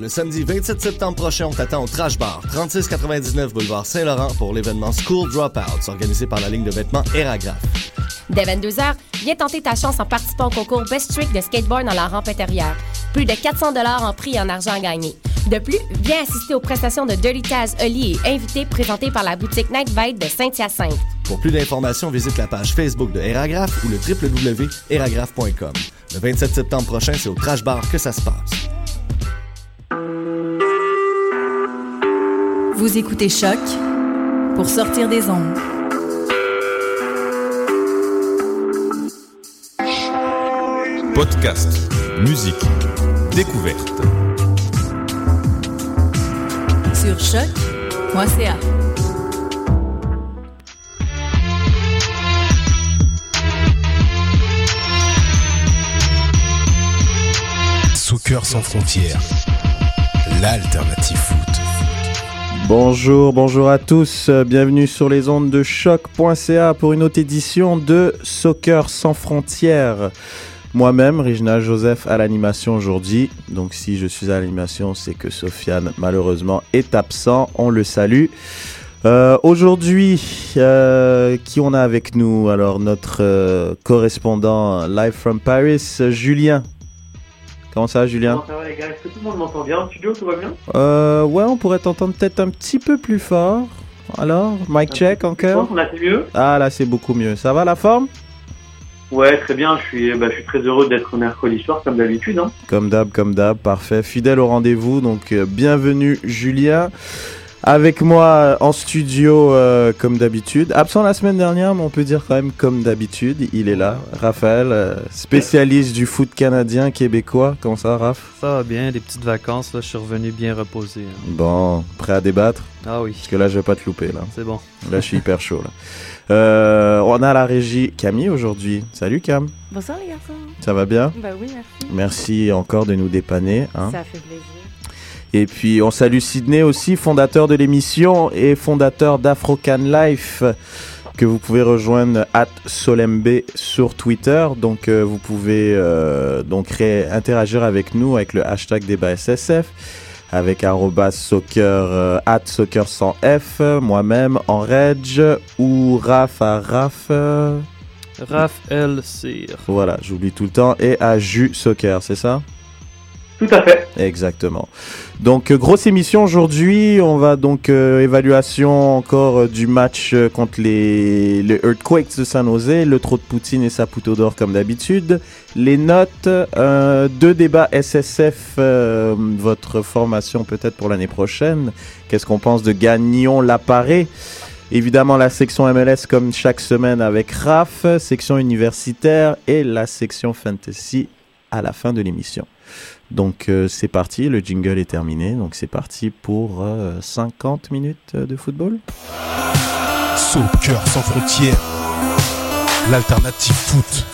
Le samedi 27 septembre prochain, on t'attend au Trash Bar, 3699 boulevard Saint-Laurent pour l'événement School Dropouts, organisé par la ligne de vêtements Eragraph. Dès 22h, viens tenter ta chance en participant au concours Best Trick de skateboard dans la rampe intérieure. Plus de 400 en prix et en argent à gagner. De plus, viens assister aux prestations de Dirty Taz, Oli et invités présentés par la boutique Night Vibe de Saint-Hyacinthe. Pour plus d'informations, visite la page Facebook de Eragraph ou le www.eragraph.com. Le 27 septembre prochain, c'est au Trash Bar que ça se passe. Vous écoutez Choc pour sortir des ondes. Podcast, musique, découverte. Sur choc.ca. Soccer sans frontières, l'alternative foot. Bonjour, bonjour à tous, bienvenue sur les ondes de choc.ca pour une autre édition de Soccer sans frontières. Moi-même, Regina Joseph à l'animation aujourd'hui. Donc si je suis à l'animation, c'est que Sofiane malheureusement est absent. On le salue. Euh, aujourd'hui, euh, qui on a avec nous? Alors notre euh, correspondant live from Paris, Julien. Comment ça, Julien? Comment ça va les gars? Est-ce que tout le monde m'entend bien? En studio Tout va bien? Euh, ouais, on pourrait t'entendre peut-être un petit peu plus fort. Alors, mic check Je encore. pense qu'on a fait mieux. Ah là, c'est beaucoup mieux. Ça va la forme? Ouais, très bien. Je suis, bah, je suis très heureux d'être mercredi soir comme d'habitude. Hein. Comme d'hab, comme d'hab, parfait. Fidèle au rendez-vous, donc euh, bienvenue Julien. Avec moi euh, en studio, euh, comme d'habitude. Absent la semaine dernière, mais on peut dire quand même comme d'habitude. Il est là. Raphaël, euh, spécialiste du foot canadien, québécois. Comment ça, Raph? Ça va bien, des petites vacances, là, je suis revenu bien reposé. hein. Bon, prêt à débattre? Ah oui, Parce que là, je vais pas te louper, là. c'est bon. Là, je suis hyper chaud, là. Euh, on a la régie Camille aujourd'hui. Salut Cam, Bonsoir les garçons. ça va bien? Bah oui, merci. Merci encore de nous dépanner. hein. Ça fait plaisir. Et puis on salue Sydney aussi, fondateur de l'émission et fondateur d'Afrocan Life, que vous pouvez rejoindre at Solembe sur Twitter. Donc euh, vous pouvez euh, donc interagir avec nous avec le hashtag débat SSF, avec arrobas soccer, euh, at soccer sans F, moi-même en reg ou Raf à Raf. Raph L. Cyr. voilà, j'oublie tout le temps. Et à Jus Soccer, c'est ça? Tout à fait. Exactement. Donc euh, grosse émission aujourd'hui. On va donc euh, évaluation encore euh, du match euh, contre les, Earthquakes de San Jose, le trot de Poutine et Saputo d'or comme d'habitude. Les notes, deux débats SSF, votre formation peut-être pour l'année prochaine. Qu'est-ce qu'on pense de Gagnon l'appareil Évidemment la section MLS comme chaque semaine avec RAF, section universitaire et la section fantasy à la fin de l'émission. Donc euh, c'est parti, le jingle est terminé, donc c'est parti pour euh, 50 minutes euh, de football. Soccer sans frontières, l'alternative foot.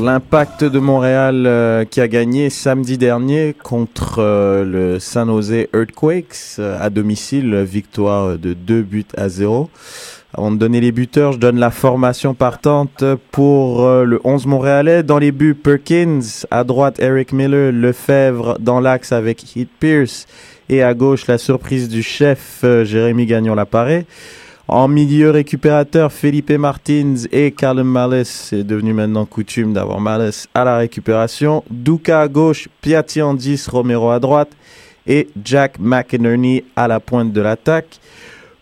L'impact de Montréal euh, qui a gagné samedi dernier contre euh, le San Jose Earthquakes euh, à domicile, victoire de 2 buts à 0. Avant de donner les buteurs, je donne la formation partante pour le 11 montréalais. Dans les buts, Perkins, à droite Eric Miller, Lefebvre dans l'axe avec Heath Pierce et à gauche la surprise du chef Jérémy Gagnon l'appareil. En milieu récupérateur, Felipe Martins et Callum Malice. C'est devenu maintenant coutume d'avoir Malice à la récupération. Duka à gauche, Piatti en 10, Romero à droite. Et Jack McInerney à la pointe de l'attaque.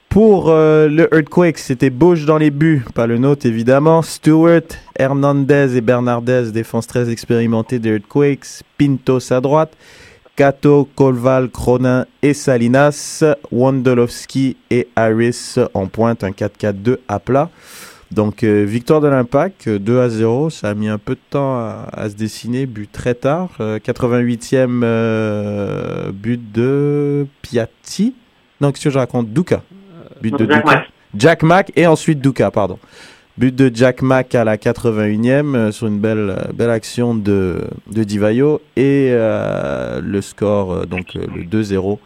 Pour euh, le Earthquake, c'était Bush dans les buts, pas le nôtre évidemment. Stewart, Hernandez et Bernardez, défense très expérimentée des Earthquakes. Pintos à droite. Kato, Kolval, Cronin et Salinas, Wondolowski et Harris en pointe, un 4-4-2 à plat. Donc euh, victoire de l'Impact, euh, 2 à 0, ça a mis un peu de temps à, à se dessiner, but très tard. Euh, 88e euh, but de Piatti. Non, qu'est-ce que je raconte? Duka. But de Jack Duka. Mack. Jack Mack et ensuite Duka, pardon. But de Jack Mack à la 81e euh, sur une belle, euh, belle action de, de Divayo et euh, le score, donc le 2-0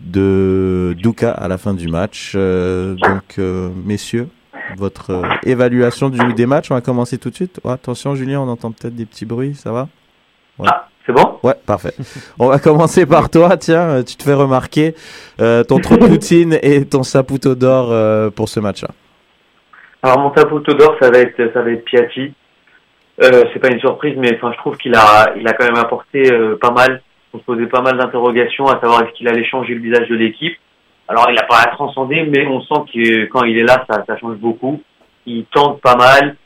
de Duka à la fin du match. Donc, messieurs, votre évaluation du, des matchs, on va commencer tout de suite. Oh, attention, Julien, on entend peut-être des petits bruits, ça va? Ah, c'est bon? Ouais, parfait. On va commencer par toi. Tiens, tu te fais remarquer euh, ton trou de poutine et ton saputo d'or euh, pour ce match-là. Alors mon d'or, ça va être ça va être Piatti. Euh, c'est pas une surprise, mais enfin je trouve qu'il a il a quand même apporté euh, pas mal. On se posait pas mal d'interrogations à savoir est-ce qu'il allait changer le visage de l'équipe. Alors il a pas à transcender, mais on sent que quand il est là, ça, ça change beaucoup. Il tente pas mal.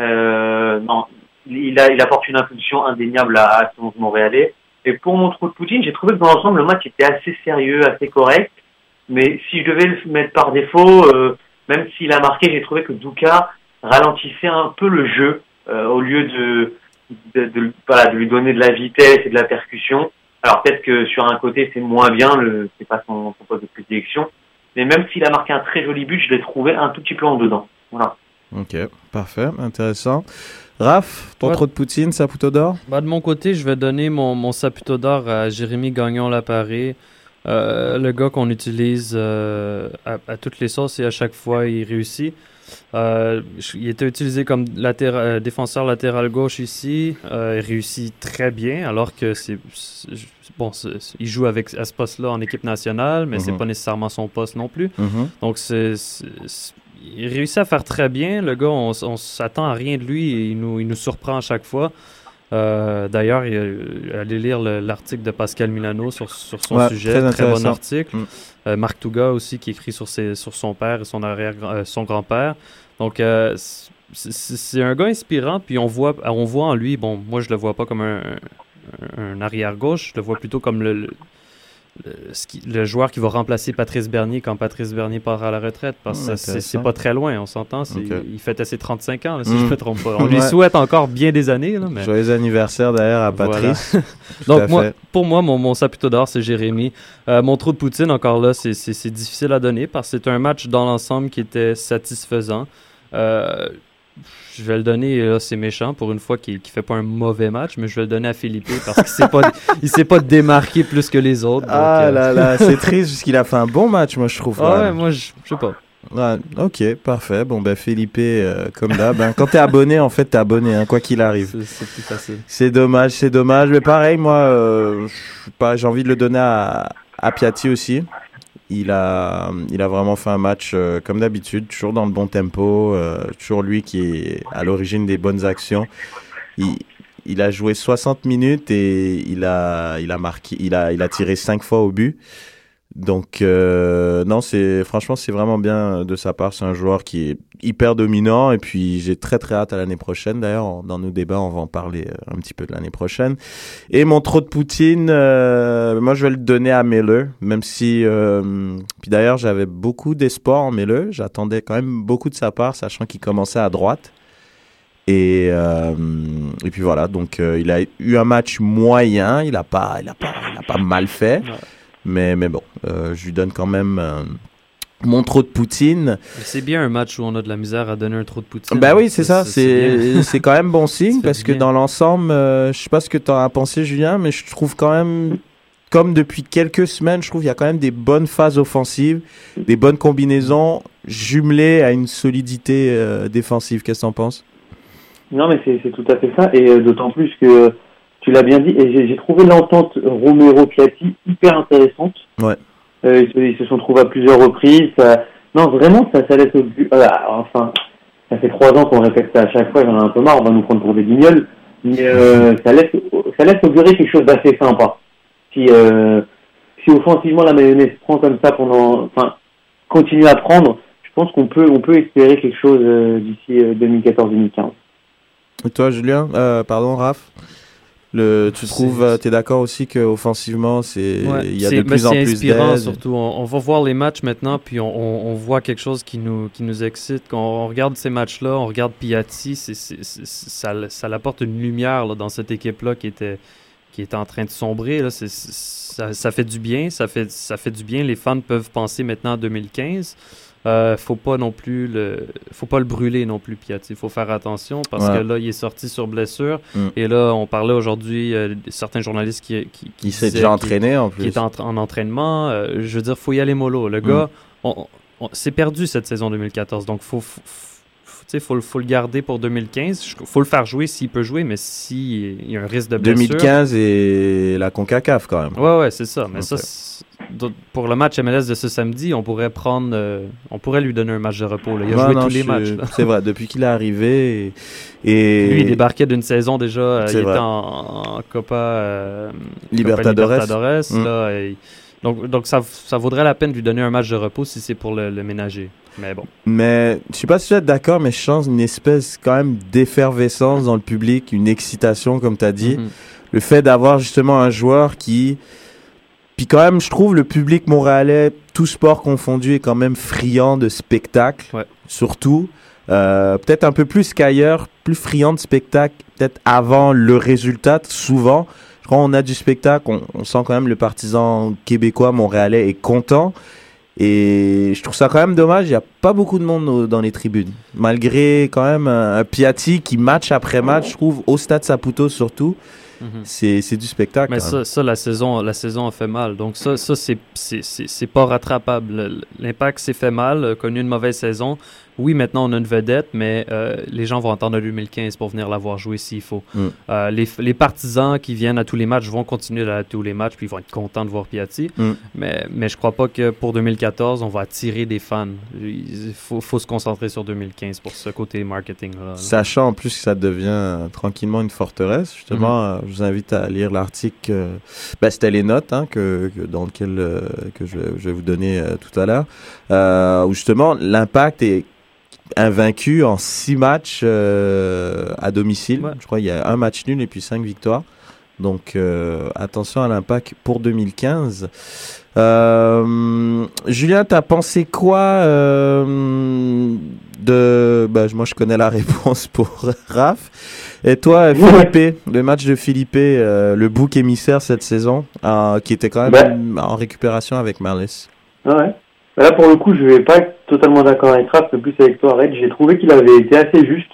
Euh, non, il a il apporte une impulsion indéniable à, à ce montréalais. Et pour mon trou de Poutine, j'ai trouvé que dans l'ensemble le match était assez sérieux, assez correct. Mais si je devais le mettre par défaut, euh, même s'il a marqué, j'ai trouvé que Douka ralentissait un peu le jeu euh, au lieu de, de, de- voilà, de lui donner de la vitesse et de la percussion. Alors peut-être que sur un côté c'est moins bien, le, c'est pas son, son poste de prédilection, mais même s'il a marqué un très joli but, je l'ai trouvé un tout petit peu en dedans. Voilà. Ok, parfait, intéressant. Raph, ton Ouais. trou de poutine, saputo d'or? Bah, de mon côté, je vais donner mon, mon saputo d'or à Jérémy Gagnon-Laparé. Euh, le gars qu'on utilise euh, à, à toutes les sauces et à chaque fois il réussit. Euh, il était utilisé comme défenseur latéral gauche ici. Il réussit très bien alors que c'est bon, il joue avec à ce poste-là en équipe nationale, mais c'est Mhm. pas nécessairement son poste non plus. Mhm. Donc, c'est, il réussit à faire très bien. Le gars, on, on s'attend à rien de lui et il nous, il nous surprend à chaque fois. Euh, d'ailleurs, il- euh, allez lire le- l'article de Pascal Milano sur, sur son Ouais, sujet. très Très, bon article. Mm. Euh, Marc Touga aussi qui écrit sur, ses, sur son père et son, arrière, euh, son grand-père. Donc, c'est- un gars inspirant. Puis on voit, on voit en lui, bon, moi je le vois pas comme un, un- un arrière-gauche, je le vois plutôt comme le, le, le- ce qui- le joueur qui va remplacer Patrice Bernier quand Patrice Bernier part à la retraite. Parce que ça, c'est pas très loin, on s'entend. Il fêtait ses 35 ans, là, si Mm. je me trompe pas. On lui souhaite encore bien des années. Là, mais... Joyeux anniversaire d'ailleurs à. Patrice. Donc, à moi, pour moi, mon, mon saputo d'or, c'est Jérémy. Euh, mon trou de Poutine, encore là, c'est difficile à donner parce que c'est un match dans l'ensemble qui était satisfaisant. Euh, je vais le donner, là, c'est méchant pour une fois qu'il ne fait pas un mauvais match, mais je vais le donner à Philippe parce qu'il s'est pas, pas démarqué plus que les autres. donc, Ah euh, là là, c'est triste parce qu'il a fait un bon match, moi je trouve. Ah ouais, moi, je sais pas. Ok, parfait. Bon, ben Philippe, euh, comme d'hab, hein, quand t'es abonné, en fait, t'es abonné, hein, quoi qu'il arrive. C'est plus facile. C'est dommage, c'est dommage. Mais pareil, moi, euh, j'ai envie de le donner à, à Piatti aussi. Il a, il a vraiment fait un match euh, comme d'habitude, toujours dans le bon tempo, euh, toujours lui qui est à l'origine des bonnes actions. Il, a joué 60 minutes et il a, il a marqué, il a, il a tiré 5 fois au but. Donc euh, non, c'est franchement c'est vraiment bien de sa part. C'est un joueur qui est hyper dominant et puis j'ai très très hâte à l'année prochaine. D'ailleurs, dans nos débats, on va en parler euh, un petit peu de l'année prochaine. Et mon trop de Poutine, euh, moi je vais le donner à Miller, même si puis d'ailleurs j'avais beaucoup d'espoir en Miller. J'attendais quand même beaucoup de sa part, sachant qu'il commençait à droite. Et, et puis voilà, donc il a eu un match moyen, il a pas, pas, pas mal fait. Mais mais bon, euh, je lui donne quand même euh, mon trop de Poutine. C'est bien un match où on a de la misère à donner un trou de Poutine. Ben oui, c'est ça, c'est c'est quand même bon signe parce que bien. dans l'ensemble, euh, je sais pas ce que tu as pensé Julien, mais je trouve quand même comme depuis quelques semaines, je trouve il y a quand même des bonnes phases offensives, des bonnes combinaisons jumelées à une solidité euh, défensive. Qu'est-ce que t'en penses? Non, mais c'est c'est tout à fait ça, et euh, d'autant plus que euh, tu l'as bien dit, et j'ai trouvé l'entente Romero-Piatti hyper intéressante. Ouais. Euh, ils, se, sont trouvés à plusieurs reprises. ça- Non, vraiment, ça, ça laisse augu- euh, enfin, ça fait trois ans qu'on répète ça à chaque fois, j'en ai un peu marre, on va nous prendre pour des guignols, mais euh, ça laisse ça laisse augurer quelque chose d'assez sympa. Si, euh, si offensivement la mayonnaise prend comme ça pendant, enfin, continue à prendre, je pense qu'on peut, on peut espérer quelque chose d'ici euh, 2014-2015. Et toi Julien, pardon Raph? Le, tu trouves, euh, t'es d'accord aussi que offensivement, c'est Ouais, il y a de ben, plus en c'est plus inspirant surtout. On, on va voir les matchs maintenant, puis on, on- on voit quelque chose qui nous, qui nous excite. Quand on regarde ces matchs-là, on regarde Piatti, ça, ça apporte une lumière là, dans cette équipe-là qui était, qui était en train de sombrer. Là. Ça, ça fait du bien, ça fait, ça fait du bien. Les fans peuvent penser maintenant à 2015. Euh, faut pas non plus le, faut pas le brûler non plus, Piatti. Il faut faire attention parce Ouais. que là, il est sorti sur blessure. Mm. Et là, on parlait aujourd'hui, euh, certains journalistes qui, qui, qui Il s'est déjà entraîné en qui plus. est en, en entraînement. euh, je veux dire, faut y aller mollo. Le gars, on, on- c'est perdu cette saison 2014, donc faut, faut, sais, faut, le- faut le garder pour 2015. Il faut le faire jouer s'il peut jouer, mais s'il y a un risque de blessure. 2015 et la CONCACAF quand même. Ouais, ouais, c'est ça. Mais ça, pour le match MLS de ce samedi, on pourrait prendre, euh, on pourrait lui donner un match de repos. là. Il a joué non, tous les matchs. C'est vrai, depuis qu'il est arrivé. Et, et- Lui, il débarquait d'une saison déjà. euh, il vrai. était en, en Copa, euh, Libertadores. Copa Libertadores, Mm. là, et- donc, donc ça, ça vaudrait la peine de lui donner un match de repos si c'est pour le, le ménager. Mais bon. Mais je sais pas si vous êtes d'accord, mais je sens une espèce quand même d'effervescence dans le public, une excitation, comme tu as dit. Mhm. Le fait d'avoir justement un joueur qui. Puis quand même, je trouve le public montréalais, tout sport confondu, est quand même friand de spectacle. Ouais. Surtout. Euh, peut-être un peu plus qu'ailleurs, plus friand de spectacle, peut-être avant le résultat, souvent. Quand on a du spectacle, on, on sent quand même le partisan québécois, montréalais est content. Et je trouve ça quand même dommage, il n'y a pas beaucoup de monde dans les tribunes. Malgré quand même un, un Piatti qui match après match, je trouve, au stade Saputo surtout, Mhm. c'est c'est du spectacle. Mais ça, ça, la saison, la saison a fait mal. Donc ça, ça c'est- pas rattrapable. Le- L'impact s'est fait mal, a connu une mauvaise saison. Oui, maintenant on a une vedette, mais euh, les gens vont attendre 2015 pour venir la voir jouer s'il faut. Mm. Euh, les, les partisans qui viennent à tous les matchs vont continuer à tous les matchs, puis ils vont être contents de voir Piatti. Mm. Mais, mais je crois pas que pour 2014, on va attirer des fans. Il faut, faut se concentrer sur 2015 pour ce côté marketing. -là, là. Sachant en plus que ça devient tranquillement une forteresse, justement, euh, je vous invite à lire l'article. ben, C'était les notes hein, que, que- dans lequel que je, vais- je vais vous donner tout à l'heure, où justement l'impact est invaincu en six matchs euh, à domicile. Ouais. Je crois qu'il y a un match nul et puis cinq victoires. Donc euh, attention à l'impact pour 2015. Euh, Julien, t'as pensé quoi euh, de... Bah, moi, je connais la réponse pour Raph. Et toi, Philippe, le match de Philippe, euh, le bouc émissaire cette saison, euh, qui était quand même en récupération avec Marlis. Ah ouais. Là, pour le coup, je vais pas être totalement d'accord avec Raph, mais plus avec toi, Red. J'ai trouvé qu'il avait été assez juste,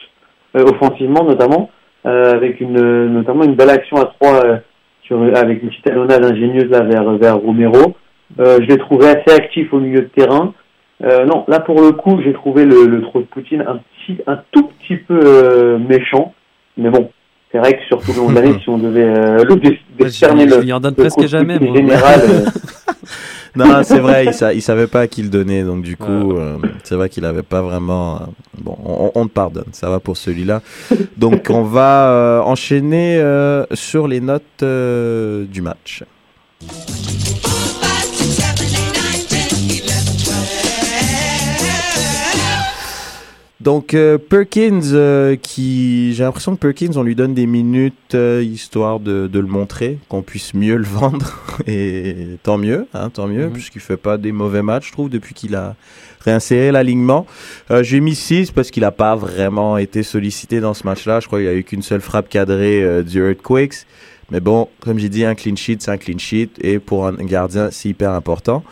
euh, offensivement notamment, euh, avec une, notamment une belle action à trois, euh, sur, avec une petite talonnade ingénieuse là, vers, vers Romero. Euh, je l'ai trouvé assez actif au milieu de terrain. Euh, non, là, pour le coup, j'ai trouvé le, le trop de Poutine un, petit, un tout petit peu méchant. Mais bon, c'est vrai que sur tout le long de l'année, si on devait euh, le dé- décerner le, lui en donne presque jamais, moi. général, euh, Non, c'est vrai, il, sa- il savait pas à qui le donner, donc du coup, euh, c'est vrai qu'il avait pas vraiment. euh, bon, on, on te pardonne, ça va pour celui-là. Donc, on va euh, enchaîner euh, sur les notes euh, du match. Donc euh, Perkins, euh, qui j'ai l'impression que Perkins, on lui donne des minutes euh, histoire de, de le montrer, qu'on puisse mieux le vendre et tant mieux, hein, tant mieux, Mhm. puisqu'il fait pas des mauvais matchs, je trouve, depuis qu'il a réinséré l'alignement. Euh, j'ai mis 6 parce qu'il a pas vraiment été sollicité dans ce match-là. Je crois qu'il a eu qu'une seule frappe cadrée euh, du Earthquakes. Mais bon, comme j'ai dit, un clean sheet, c'est un clean sheet, et pour un gardien, c'est hyper important.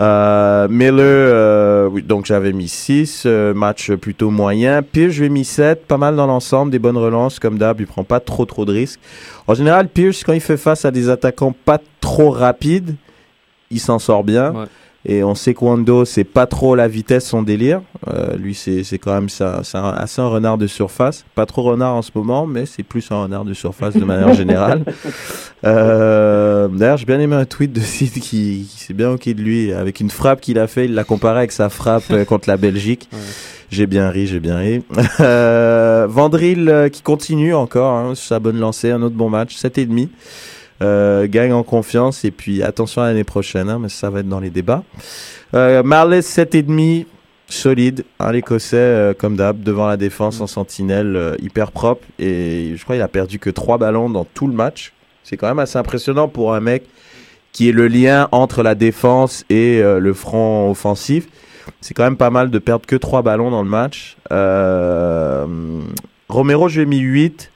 Euh, Miller, euh, oui, donc j'avais mis 6, match plutôt moyen. Pierce, je mis 7, pas mal dans l'ensemble, des bonnes relances comme d'hab, il prend pas trop trop de risques. En général, Pierce, quand il fait face à des attaquants pas trop rapides, il s'en sort bien. Ouais. Et on sait que Wando, c'est pas trop la vitesse son délire. Euh, lui, c'est c'est quand même ça, c'est un- assez un renard de surface. Pas trop renard en ce moment, mais c'est plus un renard de surface de manière générale. Euh, D'ailleurs, j'ai bien aimé un tweet de Sid qui, qui s'est bien ok de lui. Avec une frappe qu'il a fait, il l'a comparé avec sa frappe euh, contre la Belgique. Ouais. J'ai bien ri, j'ai bien ri. Euh, Vandril euh, qui continue encore hein, sa bonne lancée, un autre bon match, 7,5. Euh, gagne en confiance et puis attention à l'année prochaine, hein, mais ça va être dans les débats. Euh, Marles 7,5, solide, hein, l'Écossais euh, comme d'hab, devant la défense en sentinelle, euh, hyper propre et je crois qu'il a perdu que 3 ballons dans tout le match. C'est quand même assez impressionnant pour un mec qui est le lien entre la défense et le front offensif. C'est quand même pas mal de perdre que 3 ballons dans le match. Romero, je lui ai mis 8.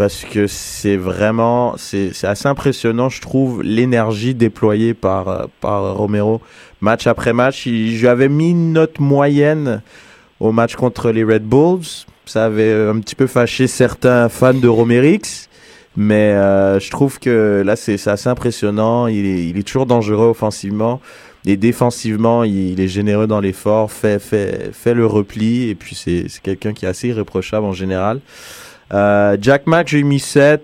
Parce que c'est vraiment, c'est assez impressionnant, je trouve, l'énergie déployée par, euh, par Romero match après match. Il- Je lui avais mis une note moyenne au match contre les Red Bulls. Ça avait un petit peu fâché certains fans de Romerix. Mais euh, je trouve que là, c'est assez impressionnant. Il est, toujours dangereux offensivement. Et défensivement, il, est généreux dans l'effort, fait, fait, fait le repli. Et puis, c'est quelqu'un qui est assez irréprochable en général. Euh, Jack Mack, j'ai mis 7.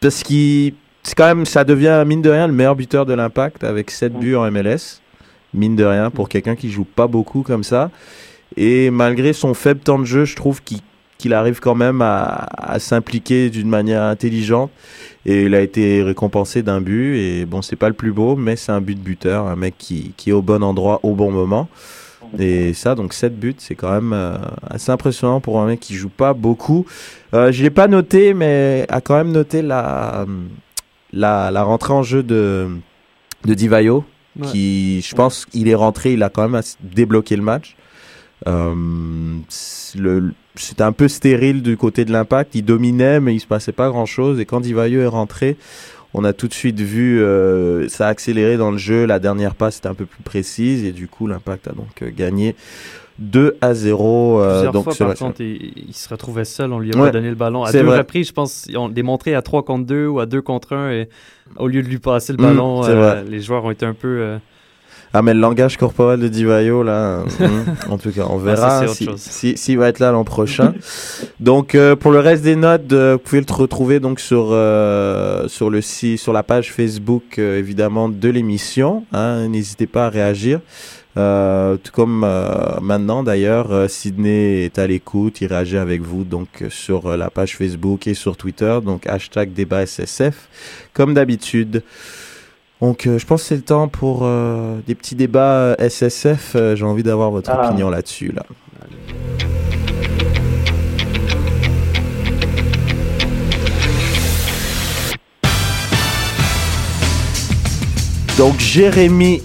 Parce qu'il. C'est quand même. Ça devient, mine de rien, le meilleur buteur de l'impact avec 7 buts en MLS. Mine de rien, pour quelqu'un qui joue pas beaucoup comme ça. Et malgré son faible temps de jeu, je trouve qu'il qu'il arrive quand même à, à s'impliquer d'une manière intelligente. Et il a été récompensé d'un but. Et bon, c'est pas le plus beau, mais c'est un but de buteur, un mec qui, qui est au bon endroit au bon moment. Et ça, donc 7 buts, c'est quand même euh, assez impressionnant pour un mec qui joue pas beaucoup. Euh, je l'ai pas noté, mais a quand même noté la, la, la rentrée en jeu de, de Divayo, Ouais. qui, je pense, il est rentré, il a quand même débloqué le match. Euh, C'était un peu stérile du côté de l'impact. Il dominait, mais il se passait pas grand chose. Et quand Divayo est rentré, on a tout de suite vu euh, ça a accéléré dans le jeu. La dernière passe était un peu plus précise. Et du coup, l'impact a donc euh, gagné 2 à 0. euh, Plusieurs donc fois, par contre, il, il se retrouvait seul. On lui a Ouais, pas donné le ballon. À deux vrai. reprises, je pense, ils ont démontré à 3 contre 2 ou à 2 contre 1. Et au lieu de lui passer le Mm, ballon, euh, les joueurs ont été un peu. Ah, mais le langage corporel de Divayo, là, hum, en tout cas, on verra autre si- si- s'il va être là l'an prochain. donc, euh, pour le reste des notes, euh, vous pouvez le retrouver donc sur, euh, sur, le site, sur la page Facebook, euh, évidemment, de l'émission. hein. N'hésitez pas à réagir. Euh, tout comme euh, maintenant d'ailleurs, euh, Sydney est à l'écoute, il réagit avec vous donc euh, sur euh, la page Facebook et sur Twitter, donc hashtag débat SSF, comme d'habitude. Donc, euh, je pense que c'est le temps pour euh, des petits débats euh, SSF. J'ai envie d'avoir votre Ah. opinion là-dessus. Là. Donc, Jérémy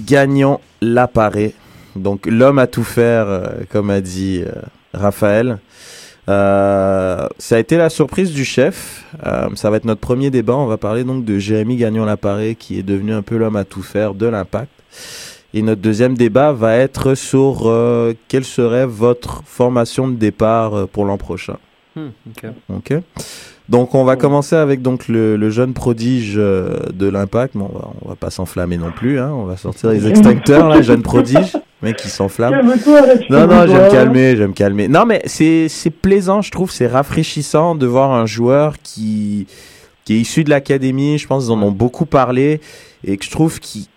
Gagnon l'appareil. Donc, l'homme à tout faire, euh, comme a dit euh, Raphaël. Euh, ça a été la surprise du chef. Euh, ça va être notre premier débat. On va parler donc de Jérémy Gagnon l'appareil qui est devenu un peu l'homme à tout faire de l'impact. Et notre deuxième débat va être sur euh, quelle serait votre formation de départ euh, pour l'an prochain. hmm, ok. Ok. Donc on va commencer avec donc le, le jeune prodige euh, de l'impact. Bon, on va, on va pas s'enflammer non plus. Hein. On va sortir les extincteurs là, jeune prodige, mec qui s'enflamme. Non, non, je vais me calmer, je vais me calmer. Non, mais c'est c'est plaisant, je trouve, c'est rafraîchissant de voir un joueur qui, qui est issu de l'académie. Je pense qu'ils en ont beaucoup parlé et que je trouve qui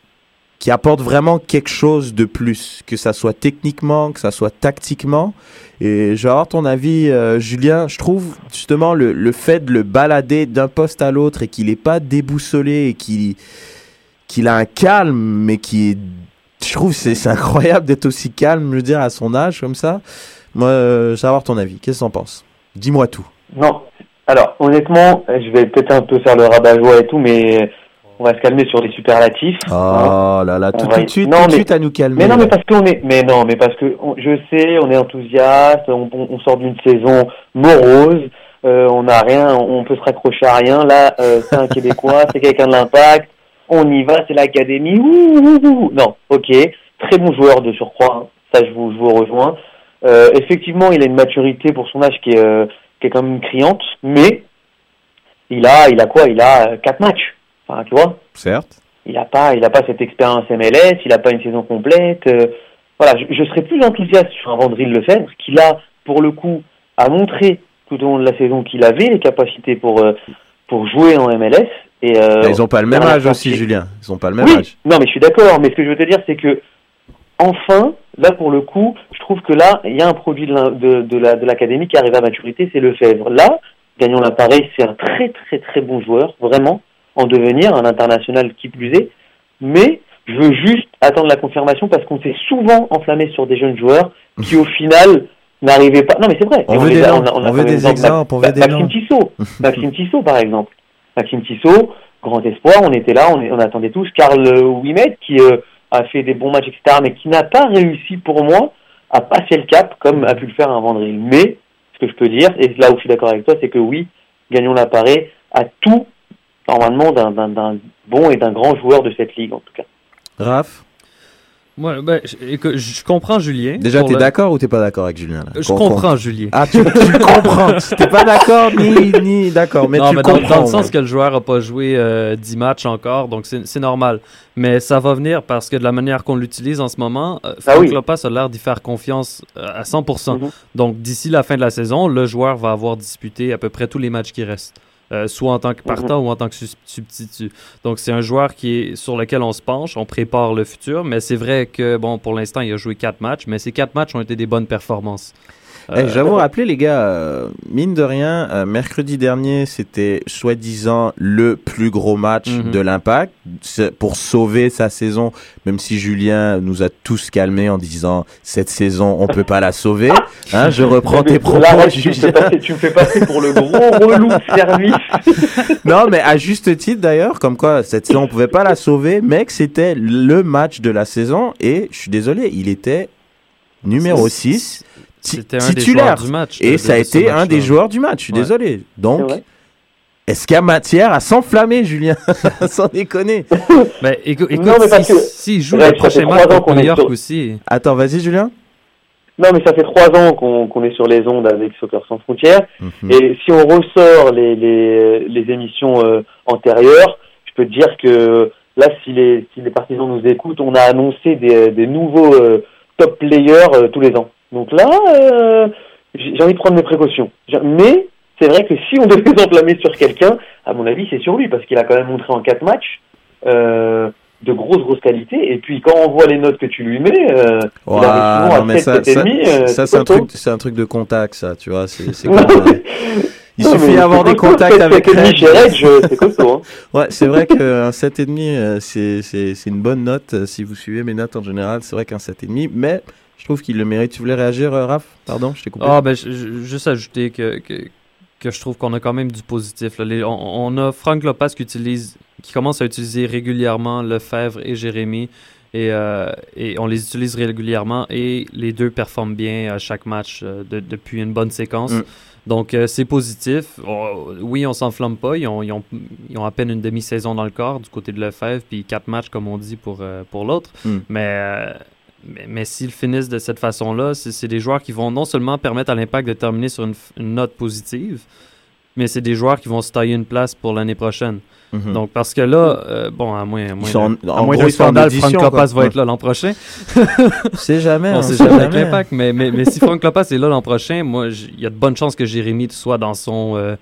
qui apporte vraiment quelque chose de plus, que ça soit techniquement, que ça soit tactiquement. Et je vais avoir ton avis, euh, Julien. Je trouve justement le, le fait de le balader d'un poste à l'autre et qu'il n'est pas déboussolé et qu'il qu'il a un calme, mais qui je trouve c'est incroyable d'être aussi calme, je veux dire, à son âge comme ça. Moi, euh, je vais avoir ton avis. Qu'est-ce que t'en penses? Dis-moi tout. Non. Alors, honnêtement, je vais peut-être un peu faire le rabat-joie et tout, mais on va se calmer sur les superlatifs. Oh là là, tout, va de suite, Non, tout de mais- suite à nous calmer. Mais non, mais parce qu'on est, mais non, mais parce que on- je sais, on est enthousiaste, on, sort d'une saison morose, euh, on n'a rien, on peut se raccrocher à rien. Là, euh, c'est un Québécois, c'est quelqu'un de l'impact, on y va, c'est l'académie. Non, ok, très bon joueur de surcroît, hein. ça je vous, je vous rejoins. Euh, effectivement, il a une maturité pour son âge qui est, euh, qui est quand même criante, mais il a, il a quoi? Il a quatre matchs, enfin, tu vois Certes. il n'a pas, il a pas cette expérience MLS, il n'a pas une saison complète. euh, voilà, je, je serais plus enthousiaste sur un Vandril Lefebvre qui là, pour le coup, a montré tout au long de la saison qu'il avait les capacités pour euh, pour jouer en MLS. Et euh, ils ont pas le même âge aussi, Julien. Ils ont pas le même oui, âge. non, mais je suis d'accord. Mais ce que je veux te dire, c'est que enfin, là pour le coup, je trouve que là, il y a un produit de de, la de l'académie qui arrive à maturité, c'est Lefebvre. Là, gagnons l'appareil, c'est un très très très bon joueur, vraiment en devenir un international qui plus est. Mais je veux juste attendre la confirmation parce qu'on s'est souvent enflammé sur des jeunes joueurs qui au final n'arrivaient pas. Non, mais c'est vrai. On veut des exemples, on veut Ma- des Maxime. Tissot. Maxime Tissot, par exemple. Maxime Tissot, grand espoir, on était là, on, attendait tous. Karl Ouimet, qui euh, a fait des bons matchs, etc., mais qui n'a pas réussi pour moi à passer le cap comme a pu le faire un Vandril. Mais ce que je peux dire, et là où je suis d'accord avec toi, c'est que oui, Gagnon l'appareil a tout, normalement, d'un- bon et d'un grand joueur de cette ligue, en tout cas. Raph Moi, ben, je, je comprends Julien. Déjà, t'es le- d'accord ou t'es pas d'accord avec Julien là? Je comprends Julien. Ah, tu, tu comprends. T'es pas d'accord ni, ni d'accord, mais non, tu mais le dans, comprends. dans le sens ouais. que le joueur a pas joué euh, 10 matchs encore, donc c'est c'est normal. Mais ça va venir parce que de la manière qu'on l'utilise en ce moment, euh, Ah Frank oui. Lopez a l'air d'y faire confiance euh, à 100%. Mhm. Donc d'ici la fin de la saison, le joueur va avoir disputé à peu près tous les matchs qui restent. Euh, soit en tant que partant ou en tant que substitut. Donc c'est un joueur qui est sur lequel on se penche, on prépare le futur, mais c'est vrai que bon pour l'instant il a joué quatre matchs, mais ces quatre matchs ont été des bonnes performances. Eh, Euh, J'avoue rappeler les gars, euh, mine de rien, euh, mercredi dernier c'était soi-disant le plus gros match Mhm. de l'Impact pour sauver sa saison, même si Julien nous a tous calmés en disant cette saison on peut pas la sauver. Hein, je reprends tes Mais propos. là, tu, me Julien. passer, tu me fais passer pour le gros relou de service. non, mais à juste titre d'ailleurs, comme quoi cette saison on pouvait pas la sauver, que c'était le match de la saison et je suis désolé, il était numéro 6 C'était un des titulaire. joueurs du match. et de- ça a été un des joueurs du match, je suis Ouais. désolé. Donc, est-ce qu'il y a matière à s'enflammer, Julien Sans déconner. Écoute, Non, mais parce si- que- s'il joue le ça fait prochain trois match ans contre qu'on New est York sur- aussi. Attends, vas-y, Julien. Non, mais ça fait trois ans qu'on est sur les ondes avec Soccer sans frontières. Mhm. Et si on ressort les, les, les émissions euh, antérieures, je peux te dire que là, si les, si les partisans nous écoutent, on a annoncé des, des nouveaux euh, top players euh, tous les ans. Donc là, euh, j'ai envie de prendre mes précautions. Mais c'est vrai que si on devait s'enflammer sur quelqu'un, à mon avis, c'est sur lui, parce qu'il a quand même montré en quatre matchs euh, de grosses, grosses qualités. Et puis quand on voit les notes que tu lui mets, euh, il Ouah, arrive souvent non, mais à ça, 7, ça, 7,5. euh, ça, c'est un truc, c'est un truc de contact, ça, tu vois. C'est, c'est il Non, suffit d'avoir des contacts avec euh, c'est costaud. Hein. Ouais, c'est vrai qu'un 7,5, euh, c'est, c'est, c'est une bonne note. Si vous suivez mes notes en général, c'est vrai qu'un 7,5, mais je trouve qu'il le mérite. Tu voulais réagir, euh, Raph? Pardon, je t'ai coupé. Ah, ben, juste ajouter que, que, que je trouve qu'on a quand même du positif. là. Les- on, on a Frank Lopez qui utilise, qui commence à utiliser régulièrement Lefebvre et Jérémy. Et, euh, et on les utilise régulièrement et les deux performent bien à chaque match euh, de- depuis une bonne séquence. Mm. Donc euh, c'est positif. Oh, oui, on s'enflamme pas. Ils ont, ils, ont, ils ont à peine une demi-saison dans le corps du côté de Lefebvre, puis quatre matchs comme on dit pour, pour l'autre. Mm. Mais, mais, mais s'ils finissent de cette façon-là, c'est c'est des joueurs qui vont non seulement permettre à l'impact de terminer sur une, note positive, mais c'est des joueurs qui vont se tailler une place pour l'année prochaine. Mhm. Donc parce que là, euh, bon, à moins, à moins, Ils sont de- en- à en moins gros, en scandale, quoi. Lopez va Ouais. être là l'an prochain. C'est jamais. On sait c'est jamais avec l'impact, mais, mais, mais si Frank Lopez est là l'an prochain, moi, j- il y a de bonnes chances que Jérémy soit dans son euh,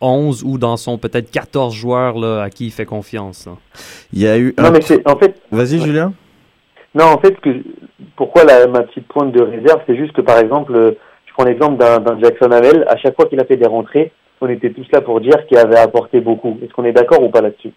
11 ou dans son peut-être 14 joueurs là, à qui il fait confiance. là. Il y a eu. Non, un- mais c'est en fait, Vas-y, Julien. Non, en fait, que, pourquoi la, ma petite pointe de réserve, c'est juste que par exemple, euh, je prends l'exemple d'un Jackson Hamel, à chaque fois qu'il a fait des rentrées, on était tous là pour dire qu'il avait apporté beaucoup. Est-ce qu'on est d'accord ou pas là-dessus?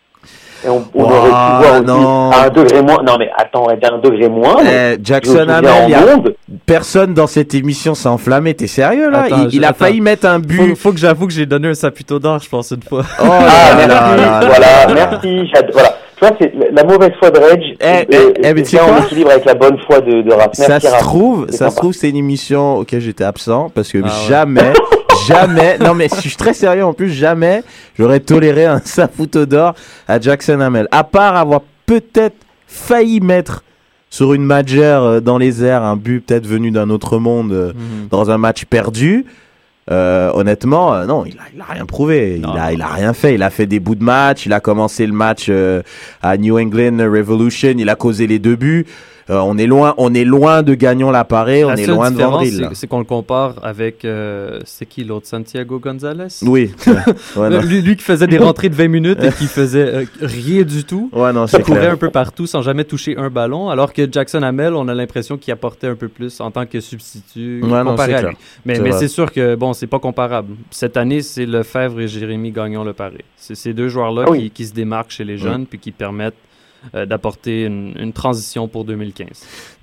Et on, aurait pu voir aussi non. à un degré moins. Non, mais attends, à un degré moins. Eh, Jackson Hamel, personne dans cette émission s'est enflammé. T'es sérieux là? Attends, Il, a attends. failli mettre un but. Faut, faut que j'avoue que j'ai donné un saputo d'or, je pense, une fois. Oh là Ah, là merci, là là voilà, là. merci. Voilà. Tu vois, c'est la- mauvaise foi de Reg. Eh, euh, eh, eh, mais tu en équilibre avec la bonne foi de, de Raph. Ça se trouve, ça se trouve, c'est une émission auquel j'étais absent parce que Ah ouais. jamais, jamais, non mais je suis très sérieux en plus, jamais j'aurais toléré un saputo d'or à Jackson Hamel. À part avoir peut-être failli mettre sur une magère euh, dans les airs un but peut-être venu d'un autre monde euh, Mhm. dans un match perdu. Euh, honnêtement, euh, non, il a, il a rien prouvé. Non. Il a, il a rien fait. Il a fait des bouts de match. Il a commencé le match euh, à New England Revolution. Il a causé les deux buts. Euh, on est loin, on est loin de gagnant l'appareil. On est loin de Vandril. là. c'est- qu'on le compare avec. euh, c'est qui l'autre Santiago Gonzalez Oui. ouais, non. Lui, lui qui faisait des rentrées de 20 minutes et qui faisait euh, rien du tout. Ouais, non, c'est courait un peu partout sans jamais toucher un ballon, alors que Jackson Hamel, on a l'impression qu'il apportait un peu plus en tant que substitut Ouais, non, comparé c'est à clair. lui. Mais, C'est mais c'est sûr que bon, c'est pas comparable. Cette année, c'est Lefebvre et Jérémy Gagnon le pari. C'est ces deux joueurs-là Ah oui. qui, qui se démarquent chez les jeunes puis qui permettent euh, d'apporter une, une transition pour 2015.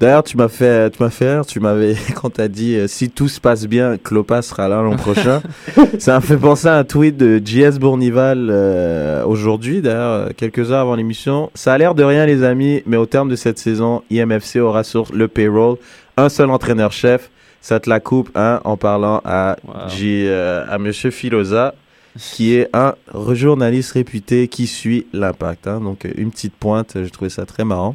D'ailleurs, tu m'as fait, tu m'as fait. Tu m'avais, quand t'as dit euh, si tout se passe bien, Clopas sera là l'an prochain. ça m'a fait penser à un tweet de JS Bournival euh, aujourd'hui, d'ailleurs, quelques heures avant l'émission. Ça a l'air de rien, les amis, mais au terme de cette saison, IMFC aura sur le payroll un seul entraîneur-chef, Ça te la coupe hein, en parlant à, Wow. J- euh, à Monsieur Filosa, qui est un journaliste réputé qui suit l'impact. hein. Donc, une petite pointe, j'ai trouvé ça très marrant.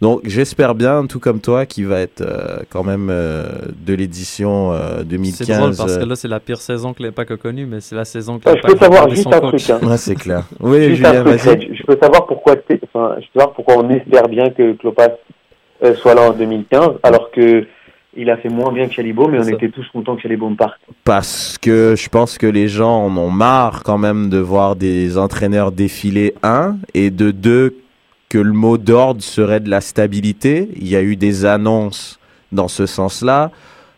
Donc, j'espère bien, tout comme toi, qui va être euh, quand même euh, de l'édition euh, 2015. C'est drôle parce que là, c'est la pire saison que l'Impact a connue, mais c'est la saison que Ah, je peux l'Impact a savoir gardé juste son un coach. truc. Hein. Ouais, c'est clair. Oui, Juste Julien, truc, vas-y. Je peux savoir pourquoi, t'es- enfin, je peux savoir pourquoi on espère bien que Klopas euh, soit là en 2015, alors que il a fait moins bien que Chalibo, mais on ça. était tous contents que Chalibo me parte. Parce que je pense que les gens en ont marre quand même de voir des entraîneurs défiler, un, et de deux, que le mot d'ordre serait de la stabilité. Il y a eu des annonces dans ce sens-là,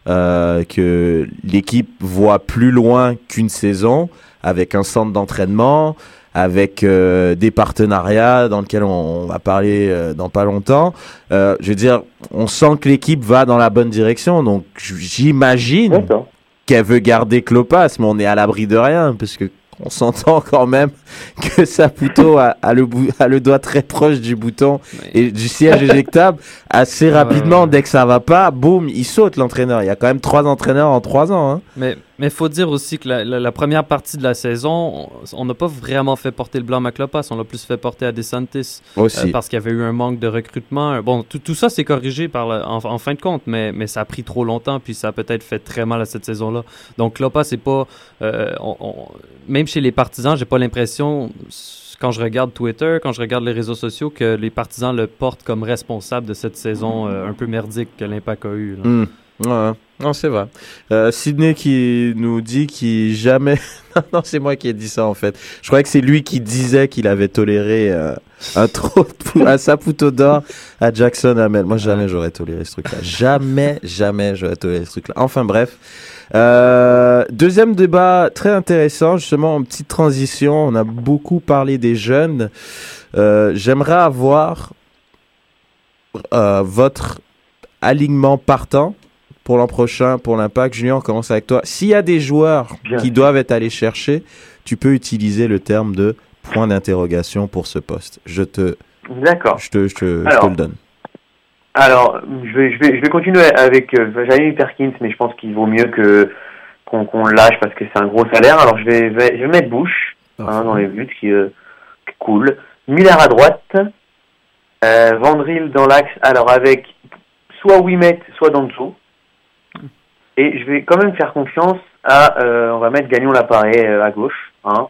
euh, que l'équipe voit plus loin qu'une saison, avec un centre d'entraînement, avec euh, des partenariats dans lesquels on, on va parler euh, dans pas longtemps. Euh, je veux dire, on sent que l'équipe va dans la bonne direction, donc j'imagine qu'elle veut garder Clopas, mais on est à l'abri de rien, parce que on s'entend quand même que Saputo a, a le a le doigt très proche du bouton et du siège éjectable assez rapidement. ouais. Dès que ça va pas, boum, il saute l'entraîneur. Il y a quand même trois entraîneurs en trois ans. Hein. Mais il faut dire aussi que la, la- la première partie de la saison, on- n'a pas vraiment fait porter le blanc à Clopas, on l'a plus fait porter à DeSantis. Aussi. Euh, parce qu'il y avait eu un manque de recrutement. Bon, tout, tout ça s'est corrigé par la- en, en fin de compte, mais, mais ça a pris trop longtemps, puis ça a peut-être fait très mal à cette saison-là. Donc Lopa, c'est pas... euh, on- on- même chez les partisans, j'ai pas l'impression, quand je regarde Twitter, quand je regarde les réseaux sociaux, que les partisans le portent comme responsable de cette saison euh, un peu merdique que l'Impact a là. Hmm. Ouais. Non, c'est vrai. Euh, Sydney qui nous dit qu'il jamais. non, c'est moi qui ai dit ça en fait. Je croyais que c'est lui qui disait qu'il avait toléré euh, un trop de un saputo d'or à Jackson Hamel. Moi, jamais j'aurais toléré ce truc-là. Jamais, jamais j'aurais toléré ce truc-là. Enfin, bref. Euh, deuxième débat très intéressant, justement en petite transition. On a beaucoup parlé des jeunes. Euh, J'aimerais avoir votre alignement partant pour l'an prochain, pour l'impact. Julien, on commence avec toi. S'il y a des joueurs Bien. qui doivent être allés chercher, tu peux utiliser le terme de point d'interrogation pour ce poste. Je te, D'accord. je te, je te, je te le donne. Alors, je vais, je vais, je vais continuer avec. Euh, Perkins, mais je pense qu'il vaut mieux que qu'on le lâche parce que c'est un gros salaire. Alors, je vais, vais- je vais mettre Bush hein, dans les buts, qui, euh, qui est cool. Miller à droite, euh, Vandril dans l'axe. Alors, avec soit Wimet, soit Danso. Et je vais quand même faire confiance à. euh, on va mettre Gagnon l'appareil euh, à gauche. Hein.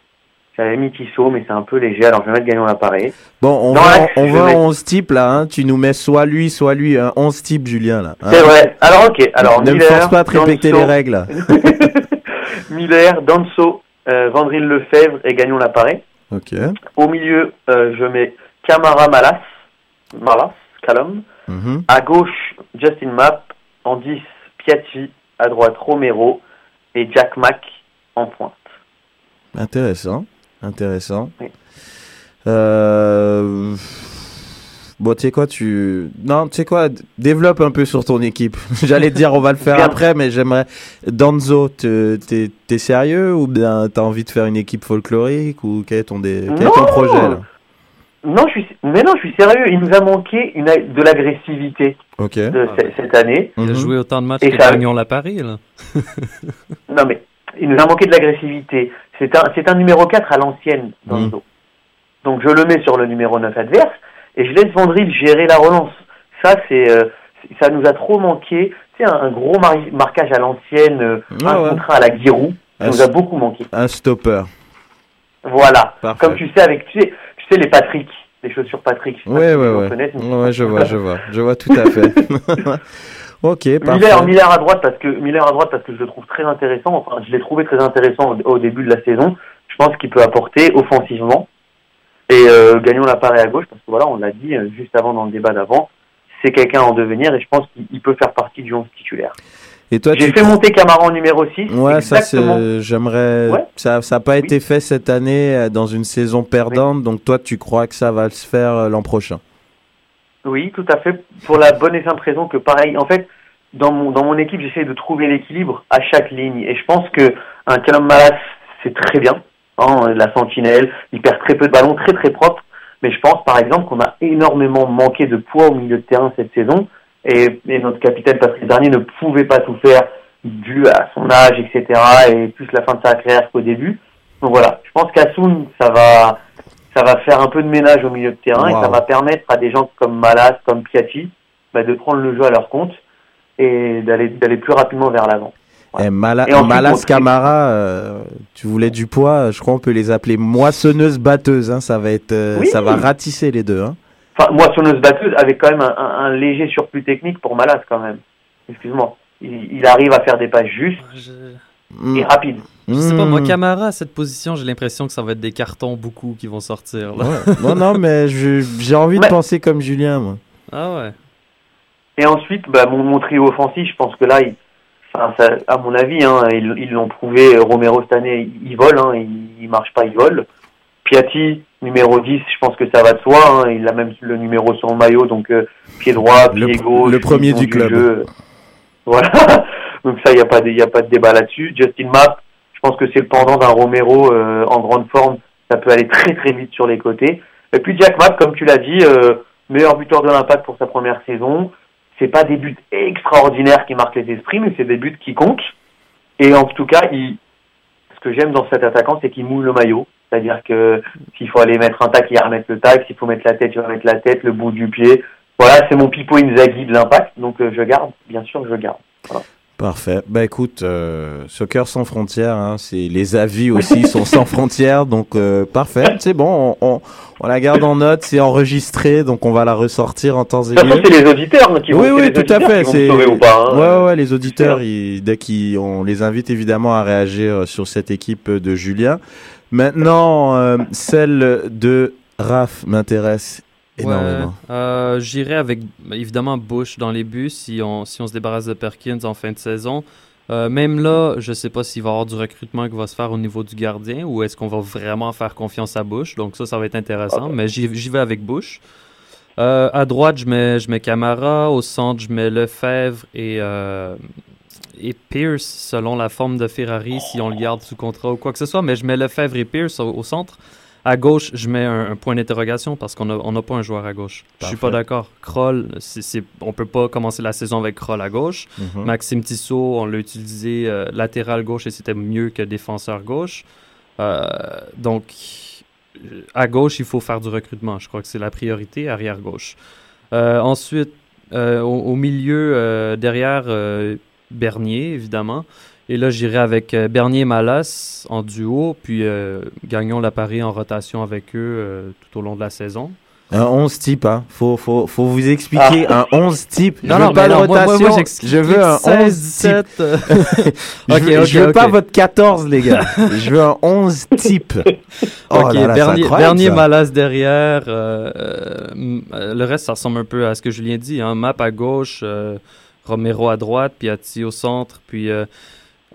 J'avais mis Tissot, mais c'est un peu léger. Alors, je vais mettre Gagnon l'appareil. Bon, on Dans va, on va en 11 types là. Hein. Tu nous mets soit lui, soit lui. Hein. 11 types, Julien là. hein. C'est vrai. Alors, ok. Alors, ne me Miller, force pas à te répéter Danso, les règles. Miller, Danso, euh, Vandril Lefebvre et Gagnon l'appareil. Ok. Au milieu, euh, je mets Camara Malas, Malas, Calum. Mhm. À gauche, Justin Mapp. En 10, Piatti. À droite, Romero. Et Jack Mack en pointe. Intéressant. Intéressant. Oui. Euh... Bon, tu sais quoi, tu... Non, tu sais quoi, développe un peu sur ton équipe. J'allais te dire, on va le faire après, mais j'aimerais... Danzo, te- t'es sérieux ou bien t'as envie de faire une équipe folklorique ou quel est ton, dé... quel est ton projet, là? Non, je suis, mais non, je suis sérieux. Il nous a manqué une, de l'agressivité de Ah, ouais. cette année. Il a Mhm. joué autant de matchs Et que ça- Gagnon l'a Paris, là. Non, mais il nous a manqué de l'agressivité. C'est un, c'est un numéro 4 à l'ancienne, dans Mhm. le dos. Donc je le mets sur le numéro 9 adverse et je laisse Vandril gérer la relance. Ça, c'est, euh, ça nous a trop manqué. C'est un, un gros marquage à l'ancienne, euh, un ouais. contrat à la Giroud. Ça Un nous a beaucoup manqué. Un stopper. Voilà. Parfait. Comme tu sais, avec, tu sais, sais les Patrick, les chaussures Patrick. je Ouais, ouais, ouais. je vois, je vois. Je vois tout à fait. ok. Miller, Miller à droite parce que Miller à droite parce que je le trouve très intéressant. Enfin, je l'ai trouvé très intéressant au, au début de la saison. Je pense qu'il peut apporter offensivement. Et euh, Gagnon l'appareil à gauche parce que voilà, on l'a dit euh, juste avant dans le débat d'avant, c'est quelqu'un en devenir et je pense qu'il il peut faire partie du 11 titulaire. Et toi, J'ai fait monter Camara en numéro 6. Ouais, ça c'est j'aimerais Ouais. ça ça a pas été fait cette année euh, dans une saison perdante donc toi tu crois que ça va se faire euh, l'an prochain? Oui, tout à fait. Pour la bonne et simple raison que pareil, en fait, dans mon dans mon équipe, j'essaie de trouver l'équilibre à chaque ligne et je pense que un Callum Malas c'est très bien. Hein, la sentinelle, il perd très peu de ballons, très très propre. Mais je pense par exemple qu'on a énormément manqué de poids au milieu de terrain cette saison Et, et notre capitaine Patrice Bernier ne pouvait pas tout faire dû à son âge, etc. et plus la fin de sa carrière qu'au début. Donc voilà, je pense qu'Assoun, ça va, ça va faire un peu de ménage au milieu de terrain et ça va permettre à des gens comme Malas, comme Piatti, bah, de prendre le jeu à leur compte et d'aller d'aller plus rapidement vers l'avant. Eh, Mala- Et Malas Camara, euh, tu voulais du poids, je crois on peut les appeler moissonneuses batteuses. Hein, ça va être, euh, Oui. ça va ratisser les deux. Hein. Enfin, moissonneuse batteuse avec quand même un, un- un léger surplus technique pour Malas quand même. Excuse-moi. Il, il arrive à faire des passes justes Je, Mm. et rapides. je sais pas, moi, Mm. Camara, à cette position, j'ai l'impression que ça va être des cartons beaucoup qui vont sortir. Là. Ouais. non, non, mais j'ai envie de penser comme Julien, moi. Ah ouais. Et ensuite, bah, mon, mon trio offensif, je pense que là, il, enfin, ça, à mon avis, hein, ils l'ont prouvé. Romero cette année, il, il vole, hein, il, il marche pas, il vole. Piatti, numéro 10, je pense que ça va de soi. Hein, il a même le numéro sur le maillot, donc euh, pied droit, pied gauche. le premier du club. jeu. Voilà. donc ça, il n'y a pas de, y a pas de débat là-dessus. Justin Mapp, je pense que c'est le pendant d'un Romero euh, en grande forme. Ça peut aller très très vite sur les côtés. Et puis Jack Mapp, comme tu l'as dit, euh, meilleur buteur de l'impact pour sa première saison. C'est pas des buts extraordinaires qui marquent les esprits, mais c'est des buts qui comptent. Et en tout cas, il, ce que j'aime dans cet attaquant, c'est qu'il mouille le maillot. C'est-à-dire que s'il faut aller mettre un tac, il va remettre le tac. S'il faut mettre la tête, il va mettre la tête, le bout du pied. Voilà, c'est mon Pipo Inzaghi de l'impact. Donc euh, je garde, bien sûr, je garde. Parfait. Bah écoute, euh, Soccer sans frontières, hein, c'est les avis aussi sont sans frontières, donc euh, parfait. C'est bon, on, on, on la garde en note, c'est enregistré, donc on va la ressortir en temps et lieu. c'est les auditeurs hein, qui vont, Oui, oui, tout à fait. C'est ou pas. hein. ouais, ouais, les auditeurs, ils- dès qu'ils, on les invite évidemment à réagir euh, sur cette équipe de Julien. Maintenant, euh, celle de Raph m'intéresse énormément. Ouais, euh, J'irai avec évidemment Bush dans les buts si on, si on se débarrasse de Perkins en fin de saison. Euh, même là, je sais pas s'il va y avoir du recrutement qui va se faire au niveau du gardien ou est-ce qu'on va vraiment faire confiance à Bush. Donc ça, ça va être intéressant. Mais j'y vais avec Bush. À droite, je mets, je mets Camara. Au centre, je mets Lefebvre et, et Pierce selon la forme de Ferrari si on le garde sous contrat ou quoi que ce soit. Mais je mets Lefebvre et Pierce au, au centre. À gauche, je mets un, un point d'interrogation parce qu'on n'a on pas un joueur à gauche. Je suis pas Parfait. d'accord. Kroll, c'est c'est- on peut pas commencer la saison avec Kroll à gauche. Mhm. Maxime Tissot, on l'a utilisé euh, latéral gauche et c'était mieux que défenseur gauche. Euh, donc, à gauche, il faut faire du recrutement. Je crois que c'est la priorité, arrière gauche. Euh, ensuite, au, au milieu, derrière Bernier, évidemment. Et là, j'irai avec euh, Bernier et Malas en duo, puis euh, gagnons la Paris en rotation avec eux euh, tout au long de la saison. Un 11 type, hein. Faut, faut, faut vous expliquer un 11 type. je veux mais pas de non, moi- moi- moi, rotation. je veux un 11 16, type. 17. euh, Je Ok, veux, ok, je veux pas ok. votre 14, les gars. je veux un 11 type. Oh ok, là là, Bernier, Bernier. Malas derrière. euh, euh, le reste, ça ressemble un peu à ce que Julien dit. Hein. Map à gauche, euh, Romero à droite, Piatti au centre. Puis euh,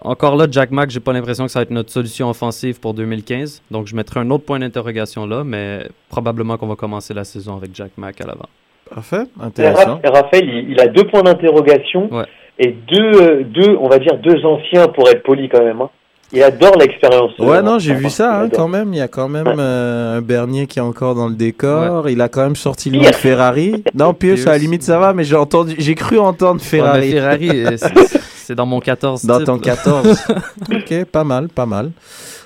encore là, Jack Mack, j'ai pas l'impression que ça va être notre solution offensive pour 2015. Donc je mettrai un autre point d'interrogation là, mais probablement qu'on va commencer la saison avec Jack Mack à l'avant. Parfait, Et intéressant. Raph- Raphaël, il, il a deux points d'interrogation Ouais. et deux, euh, deux, on va dire deux anciens pour être poli quand même. hein. Il adore l'expérience. Ouais, non, j'ai vu ça hein, quand même. Il y a quand même euh, un Bernier qui est encore dans le décor. Il a quand même sorti le nom de. Ferrari. Non, Pierce, à la limite, ça va, mais j'ai entendu, j'ai cru entendre Ouais, Ferrari Ferrari, c'est- dans mon 14. dans type, ton là. 14. ok, pas mal, pas mal.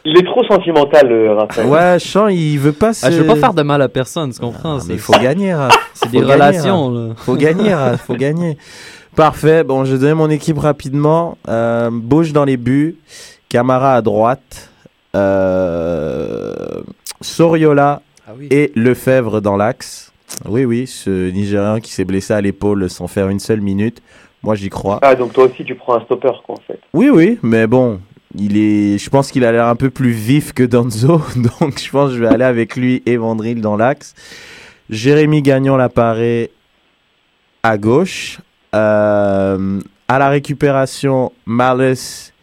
Il est trop sentimental, euh, Raphaël. Ouais, je sens, il veut pas se... Ah, je veux pas faire de mal à personne, tu comprends? Ah, mais il faut gagner. C'est des gagner, relations, là. Faut gagner, Raph, faut gagner. Parfait. Bon, je vais donner mon équipe rapidement. Euh, dans les buts. Camara à droite. Euh, Soriola Ah oui. et Lefebvre dans l'axe. Oui, oui, ce Nigérian qui s'est blessé à l'épaule sans faire une seule minute. Moi, j'y crois. Ah, donc toi aussi, tu prends un stopper, quoi, en fait. Oui, oui, mais bon, il est, je pense qu'il a l'air un peu plus vif que Danzo, donc je pense que je vais aller avec lui et Vandril dans l'axe. Jérémy Gagnon l'apparaît à gauche. Euh, à la récupération, Malice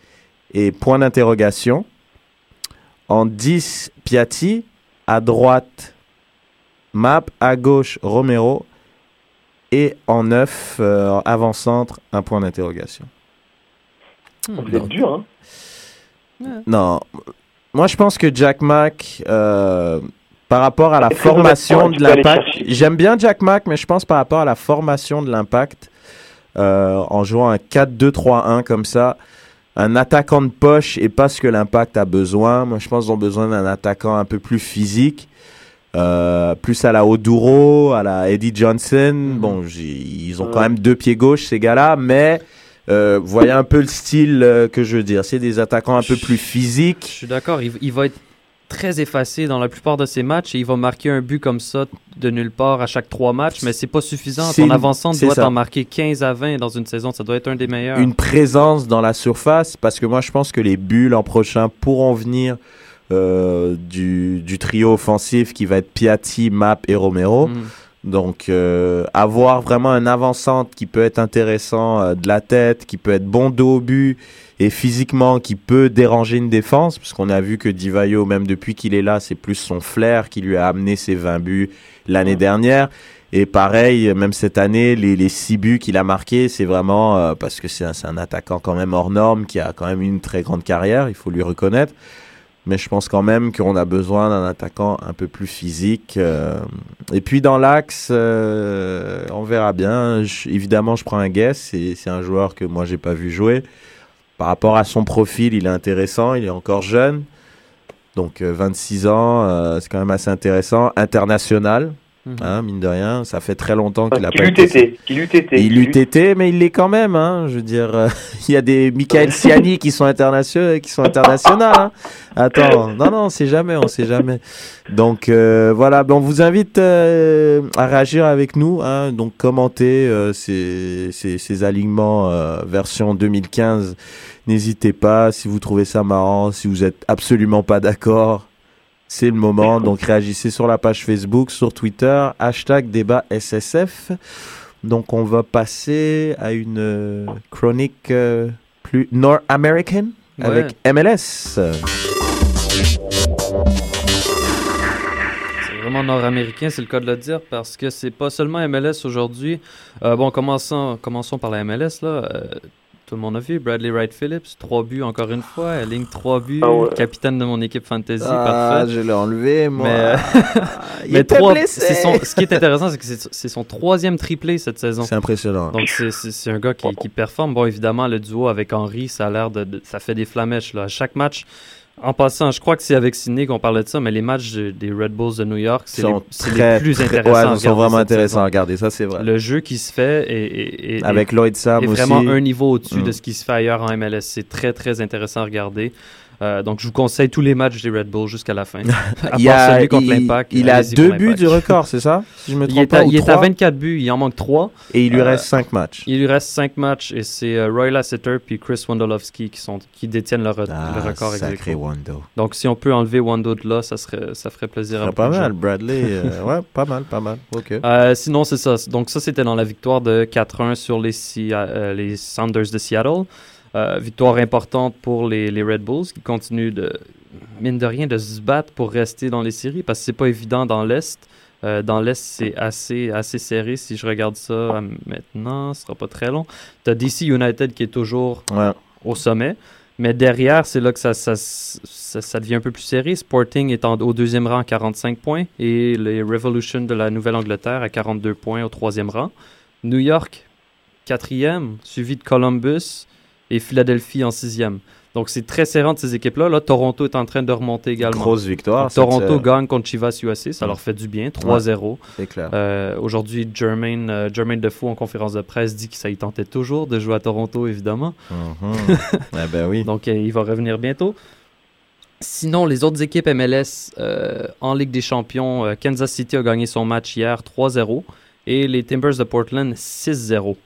et point d'interrogation. En 10, Piatti. À droite, Map. À gauche, Romero. Et en 9, euh, avant-centre, un point d'interrogation. Hmm. Vous êtes dur, hein. Non. Moi, je pense que Jack Mack, euh, par rapport à la formation de l'impact, j'aime bien Jack Mack, mais je pense par rapport à la formation de l'impact, euh, en jouant un 4-2-3-1 comme ça. Un attaquant de poche et pas ce que l'impact a besoin. Moi, je pense qu'ils ont besoin d'un attaquant un peu plus physique. Euh, plus à la Oduro, à la Eddie Johnson. Bon, j'ai- ils ont quand même deux pieds gauche, ces gars-là, mais euh, voyez un peu le style euh, que je veux dire. C'est des attaquants un peu plus Je physiques. suis d'accord, il, il va être très effacé dans la plupart de ses matchs et il va marquer un but comme ça de nulle part à chaque trois matchs, mais c'est pas suffisant. Ton c'est doit ça. en marquer 15 à 20 dans une saison, ça doit être un des meilleurs. Une présence dans la surface, parce que moi, je pense que les buts l'an prochain pourront venir euh, du, du trio offensif qui va être Piatti, Map et Romero. Mm. Donc, euh, avoir vraiment un avant-centre qui peut être intéressant euh, de la tête, qui peut être bon dos au but et physiquement qui peut déranger une défense, parce qu'on a vu que Divayo, même depuis qu'il est là, c'est plus son flair qui lui a amené ses 20 buts l'année dernière. Et pareil, même cette année, les, les 6 buts qu'il a marqués, c'est vraiment euh, parce que c'est un, attaquant quand même hors norme qui a quand même une très grande carrière, il faut lui reconnaître. Mais je pense quand même qu'on a besoin d'un attaquant un peu plus physique. euh. Et puis dans l'axe, euh, on verra bien. Je- évidemment, je prends un guess. C'est c'est un joueur que moi, j'ai pas vu jouer. Par rapport à son profil, il est intéressant. Il est encore jeune. Donc euh, 26 ans, euh, c'est quand même assez intéressant. International, Hein, mine de rien. Ça fait très longtemps qu'il a pas été... été, qui l'eût été. Il l'eût- été, mais il l'est quand même. Hein. Je veux dire, euh, il y a des Michael Siani qui sont internationaux, qui sont internationaux. Hein. Attends, non, non, on sait jamais, on sait jamais. Donc euh, voilà, ben, on vous invite euh, à réagir avec nous. Hein. Donc commenter euh, ces, ces, ces alignements euh, version 2015. N'hésitez pas. Si vous trouvez ça marrant, si vous êtes absolument pas d'accord. C'est le moment, donc réagissez sur la page Facebook, sur Twitter, hashtag débat SSF. Donc on va passer à une euh, chronique euh, plus nord-américaine Ouais. avec MLS. C'est vraiment nord-américain, c'est le cas de le dire, parce que c'est pas seulement MLS aujourd'hui. Euh, bon, commençons, commençons par la MLS. Là. Euh, tout le monde a vu Bradley Wright Phillips, trois buts encore une fois, elle ligne trois buts, Ah ouais. capitaine de mon équipe fantasy, Ah, parfait. je l'ai enlevé, moi. Mais, Il mais était trois- blessé. c'est son- ce qui est intéressant, c'est que c'est son troisième triplé cette saison. C'est impressionnant. Donc c'est un gars qui, qui performe. Bon, évidemment, le duo avec Henry, ça a l'air de, de- ça fait des flamèches là. À chaque match. En passant, je crois que c'est avec Sidney qu'on parlait de ça, mais les matchs de- des Red Bulls de New York, c'est les, plus très- intéressants. ouais, ils sont vraiment intéressants à regarder, ça c'est vrai. Le jeu qui se fait est, est- est- Avec est- Lloyd Sam est aussi. vraiment un niveau au-dessus Mm. de ce qui se fait ailleurs en MLS. C'est très, très intéressant à regarder. Euh, donc, je vous conseille tous les matchs des Red Bulls jusqu'à la fin. à il, part a, celui contre il- l'Impact. il a allez-y deux buts du record, c'est ça Si je me Il est, pas, à, ou il est à trois, 24 buts, il en manque 3. Et il lui Euh, reste 5 matchs. Il lui reste 5 matchs et c'est euh, Roy Lasseter puis Chris Wondolowski qui, sont, qui détiennent le, re- Ah, le record sacré. Wando. Donc, si on peut enlever Wando de là, ça, serait, ça ferait plaisir à Ah, beaucoup pas mal. Bradley. ouais, pas mal, pas mal. Ok. Sinon, c'est ça. Donc, ça, c'était dans la victoire de 4-1 sur les, les Sounders de Seattle. Euh, victoire importante pour les, les Red Bulls qui continuent de, mine de rien, de se battre pour rester dans les séries parce que c'est pas évident dans l'Est. Euh, dans l'Est, c'est assez, assez serré. Si je regarde ça euh, maintenant, ce sera pas très long. Tu as DC United qui est toujours Ouais. au sommet. Mais derrière, c'est là que ça, ça, ça, ça devient un peu plus serré. Sporting est en- au deuxième rang à 45 points et les Revolution de la Nouvelle-Angleterre à 42 points au troisième rang. New York, quatrième, suivi de Columbus et Philadelphie en sixième. Donc c'est très serrant de ces équipes-là. Là, Toronto est en train de remonter également. Grosse victoire. Donc, Toronto euh, gagne contre Chivas USA, ça Mm. leur fait du bien, 3-0. C'est clair. Euh, Aujourd'hui, Jermaine, euh, Jermaine Defoe en conférence de presse dit que ça y tentait toujours de jouer à Toronto, évidemment. Mhm. eh ben oui. Donc, euh, il va revenir bientôt. Sinon, les autres équipes MLS euh, en Ligue des Champions, Kansas City a gagné son match hier 3-0 et les Timbers de Portland 6-0.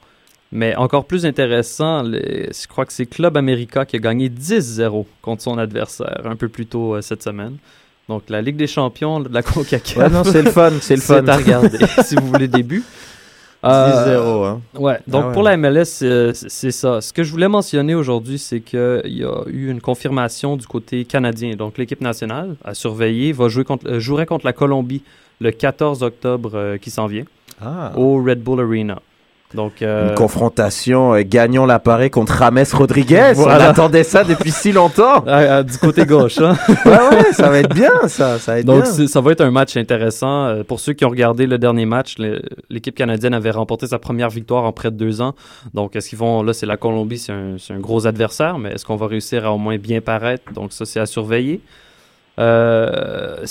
Mais encore plus intéressant, les- je crois que c'est Club America qui a gagné 10-0 contre son adversaire un peu plus tôt euh, cette semaine. Donc, la Ligue des Champions de la CONCACAF. Ouais, non, c'est le fun, c'est le fun. À regarder si vous voulez des buts. 10-0, Euh, hein. Ouais, donc Ah ouais. pour la MLS, euh, c'est c'est ça. Ce que je voulais mentionner aujourd'hui, c'est qu'il y a eu une confirmation du côté canadien. Donc l'équipe nationale à surveiller va jouer contre, euh, jouerait contre la Colombie le 14 octobre euh, qui s'en vient Ah. au Red Bull Arena. Donc, euh, Une confrontation euh, gagnons l'appareil contre Rames Rodriguez. On Voilà. attendait ça depuis si longtemps. ah, ah, du côté gauche, hein. ouais, ça va être bien, ça. Ça va être Donc, bien. ça va être un match intéressant. Euh, pour ceux qui ont regardé le dernier match, l'équipe canadienne avait remporté sa première victoire en près de deux ans. Donc, est-ce qu'ils vont. Là, c'est la Colombie, c'est un, un gros adversaire, mais est-ce qu'on va réussir à au moins bien paraître? Donc, ça, c'est à surveiller. Euh,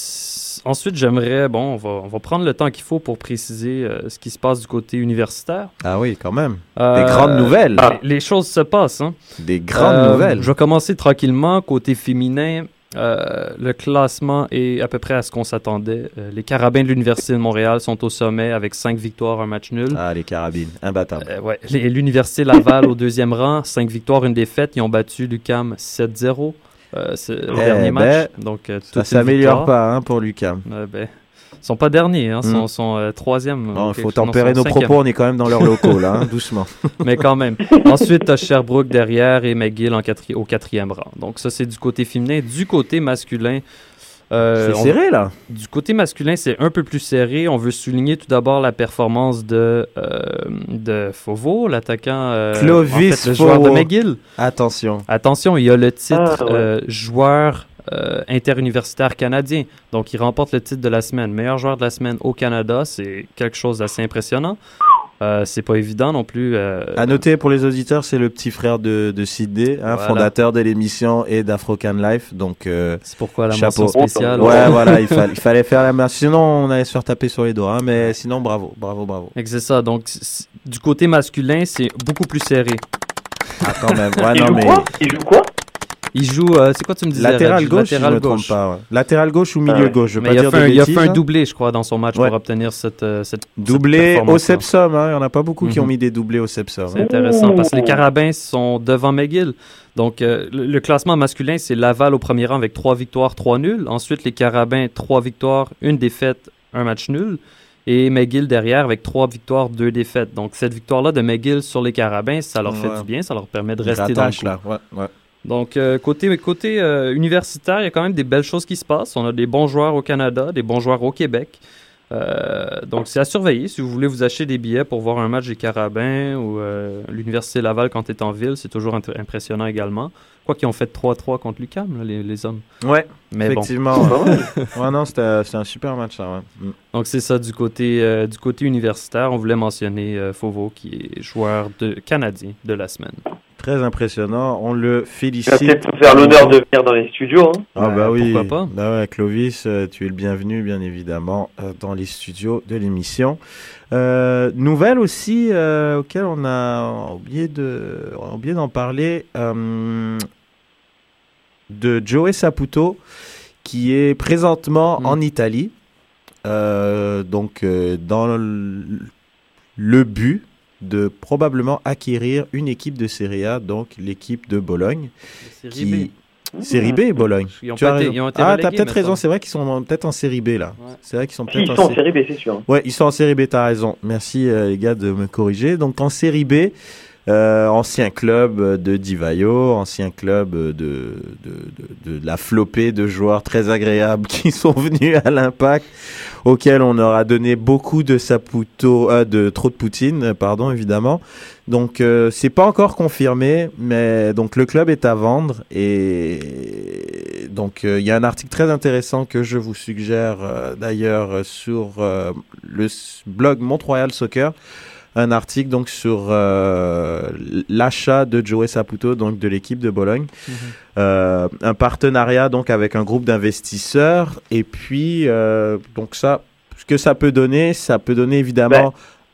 ensuite, j'aimerais. Bon, on va, on va prendre le temps qu'il faut pour préciser euh, ce qui se passe du côté universitaire. Ah oui, quand même. Euh, grandes nouvelles. Les, les choses se passent. Hein. Des grandes nouvelles. Je vais commencer tranquillement. Côté féminin, euh, le classement est à peu près à ce qu'on s'attendait. Euh, les Carabins de l'Université de Montréal sont au sommet avec 5 victoires, un match nul. Ah, les carabines, imbattables. Euh, ouais. L'Université Laval au deuxième rang, 5 victoires, une défaite. Ils ont battu l'UCAM 7-0. Euh, Eh dernier ben, match. Donc, euh, Ça s'améliore pas hein, pour Lucam. Euh, ben, ils sont pas derniers, hein, ils sont, Mm. sont euh, troisième. Il faut tempérer nos cinquième. propos, on est quand même dans leurs locaux, là, hein, doucement. mais quand même. Ensuite, tu as Sherbrooke derrière et McGill en quatri- au quatrième rang. Donc, ça, c'est du côté féminin. Du côté masculin. Euh, C'est on- serré, là. Du côté masculin, c'est un peu plus serré. On veut souligner tout d'abord la performance de, euh, de Fauveau, l'attaquant. euh, Clovis en fait, le joueur de. McGill. Attention. Attention, il y a le titre Ah, ouais. euh, joueur euh, interuniversitaire canadien. Donc, il remporte le titre de la semaine. Meilleur joueur de la semaine au Canada, c'est quelque chose d'assez impressionnant. Euh, c'est pas évident non plus. euh, À noter pour les auditeurs, c'est le petit frère de, de Sidney, hein, Voilà. fondateur de l'émission et d'Afrocan Life. Donc, euh, c'est pourquoi la chapeau. mention spéciale. ouais, voilà, il, fa- il fallait faire la main. Sinon, on allait se faire taper sur les doigts. hein, mais sinon, bravo, bravo, bravo. Et que C'est ça. Donc, du côté masculin, c'est beaucoup plus serré. Ah, quand même. Ouais, Il non, joue mais quoi? Il joue quoi? Il joue. euh, c'est quoi tu me disais latéral gauche, je Latéral me gauche. pas. ouais. Latéral gauche ou Ah milieu ouais. gauche, je veux Mais pas il a, dire fait de un, il a bêtises, fait un hein. doublé, je crois, dans son match Ouais. pour obtenir cette, euh, cette cette Doublé au. Sepsum, hein. il n'y en a pas beaucoup qui Mhm. ont mis des doublés au Sepsum. C'est hein. intéressant parce que les Ouh. Carabins sont devant McGill. Donc, euh, le, le classement masculin, c'est Laval au premier rang avec 3 victoires, 3 nuls. Ensuite, les Carabins, 3 victoires, une défaite, un match nul. Et McGill derrière avec 3 victoires, 2 défaites. Donc, cette victoire-là de McGill sur les Carabins, ça leur fait du bien, ça leur permet de rester dans le coup. là. Ouais, ouais. Donc, euh, côté, côté euh, universitaire, il y a quand même des belles choses qui se passent. On a des bons joueurs au Canada, des bons joueurs au Québec. Euh, donc, c'est à surveiller. Si vous voulez vous acheter des billets pour voir un match des Carabins ou euh, l'Université Laval quand tu es en ville, c'est toujours impressionnant également. Quoi qu'ils ont fait 3-3 contre l'UQAM, là, les, les hommes. Ouais, Mais bon. effectivement. ouais? ouais, non, c'était c'était un super match, ça. ouais. Mm. Donc, c'est ça du côté, euh, du côté universitaire. On voulait mentionner euh, Fauveau, qui est joueur de, canadien de la semaine. Très impressionnant. On le Il va félicite. peut-être nous faire l'honneur de venir dans les studios. Hein. Ah bah Euh, oui. pourquoi pas. Bah ouais, Clovis, euh, tu es le bienvenu, bien évidemment, euh, dans les studios de l'émission. Euh, nouvelle aussi euh, auquel on a oublié de, on a oublié d'en parler, euh, de Joey Saputo, qui est présentement Mm. en Italie, euh, donc euh, dans le, le but de probablement acquérir une équipe de Serie A, donc l'équipe de Bologne. qui- Série B, Bologne. Ils ont Tu as été- raison. ils ont été ah, t'as peut-être raison, c'est vrai qu'ils sont peut-être en série B là. Ouais. C'est vrai qu'ils sont peut-être en, sont en sé- série B, c'est sûr. Ouais, ils sont en série B, t'as raison. Merci euh, les gars de me corriger. Donc en série B, euh, ancien club de Divayo, ancien club de, de, de, de la flopée de joueurs très agréables qui sont venus à l'impact, auquel on aura donné beaucoup de Saputo, euh, de trop de Poutine, pardon, évidemment. Donc euh, c'est pas encore confirmé, mais donc le club est à vendre et donc euh, il y a un article très intéressant que je vous suggère euh, d'ailleurs sur euh, le blog Mont-Royal Soccer, un article donc sur euh, l'achat de Joey Saputo donc de l'équipe de Bologne, Mhm. Euh, un partenariat donc avec un groupe d'investisseurs et puis euh, donc ça ce que ça peut donner, ça peut donner évidemment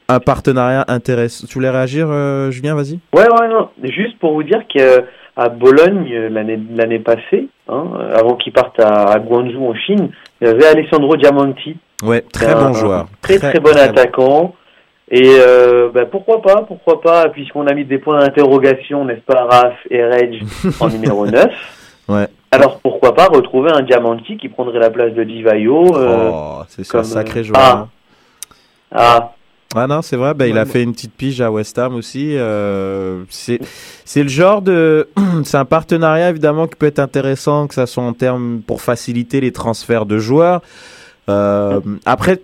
un partenariat intéressant. Tu voulais réagir, euh, Julien Vas-y. Ouais, ouais, non. Juste pour vous dire qu'à Bologne, l'année l'année passée, hein, avant qu'il parte à, à Guangzhou en Chine, il y avait Alessandro Diamanti, Ouais, très un- bon joueur. très très, bon attaquant. Et euh, bah, pourquoi pas, pourquoi pas, puisqu'on a mis des points d'interrogation, n'est-ce pas, Raph et Reg en numéro 9. Ouais. Alors pourquoi pas retrouver un Diamanti qui prendrait la place de Divayo euh, oh, c'est comme, un sacré euh, joueur. ah. hein. Ah, Ah non, c'est vrai, ben, il a fait une petite pige à West Ham aussi. euh, c'est c'est le genre de... c'est un partenariat évidemment qui peut être intéressant, que ça soit en termes pour faciliter les transferts de joueurs. Euh, après,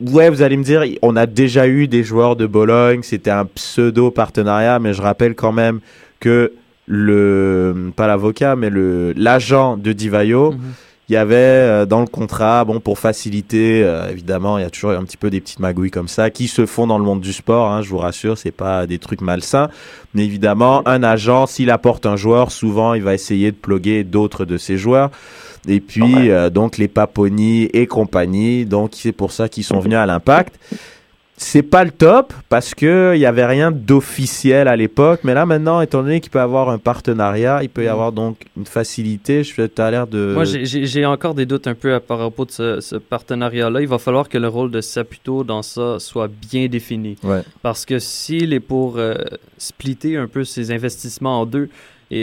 Ouais, vous allez me dire, on a déjà eu des joueurs de Bologne, c'était un pseudo partenariat, mais je rappelle quand même que le pas l'avocat, mais le l'agent de Divayo, Mhm. Il y avait euh, dans le contrat, bon pour faciliter, euh, évidemment, il y a toujours un petit peu des petites magouilles comme ça qui se font dans le monde du sport. Hein, je vous rassure, c'est pas des trucs malsains, mais évidemment, un agent, s'il apporte un joueur, souvent il va essayer de pluguer d'autres de ses joueurs. Et puis Ouais. euh, donc les Paponi et compagnie, donc c'est pour ça qu'ils sont venus à l'Impact. C'est pas le top parce que il y avait rien d'officiel à l'époque, mais là maintenant, étant donné qu'il peut y avoir un partenariat, il peut y Mm. avoir donc une facilité. Je tu as l'air de. Moi, j'ai- encore des doutes un peu à, par rapport de ce, ce partenariat-là. Il va falloir que le rôle de Saputo dans ça soit bien défini. Ouais. Parce que s'il est pour euh, splitter un peu ses investissements en deux,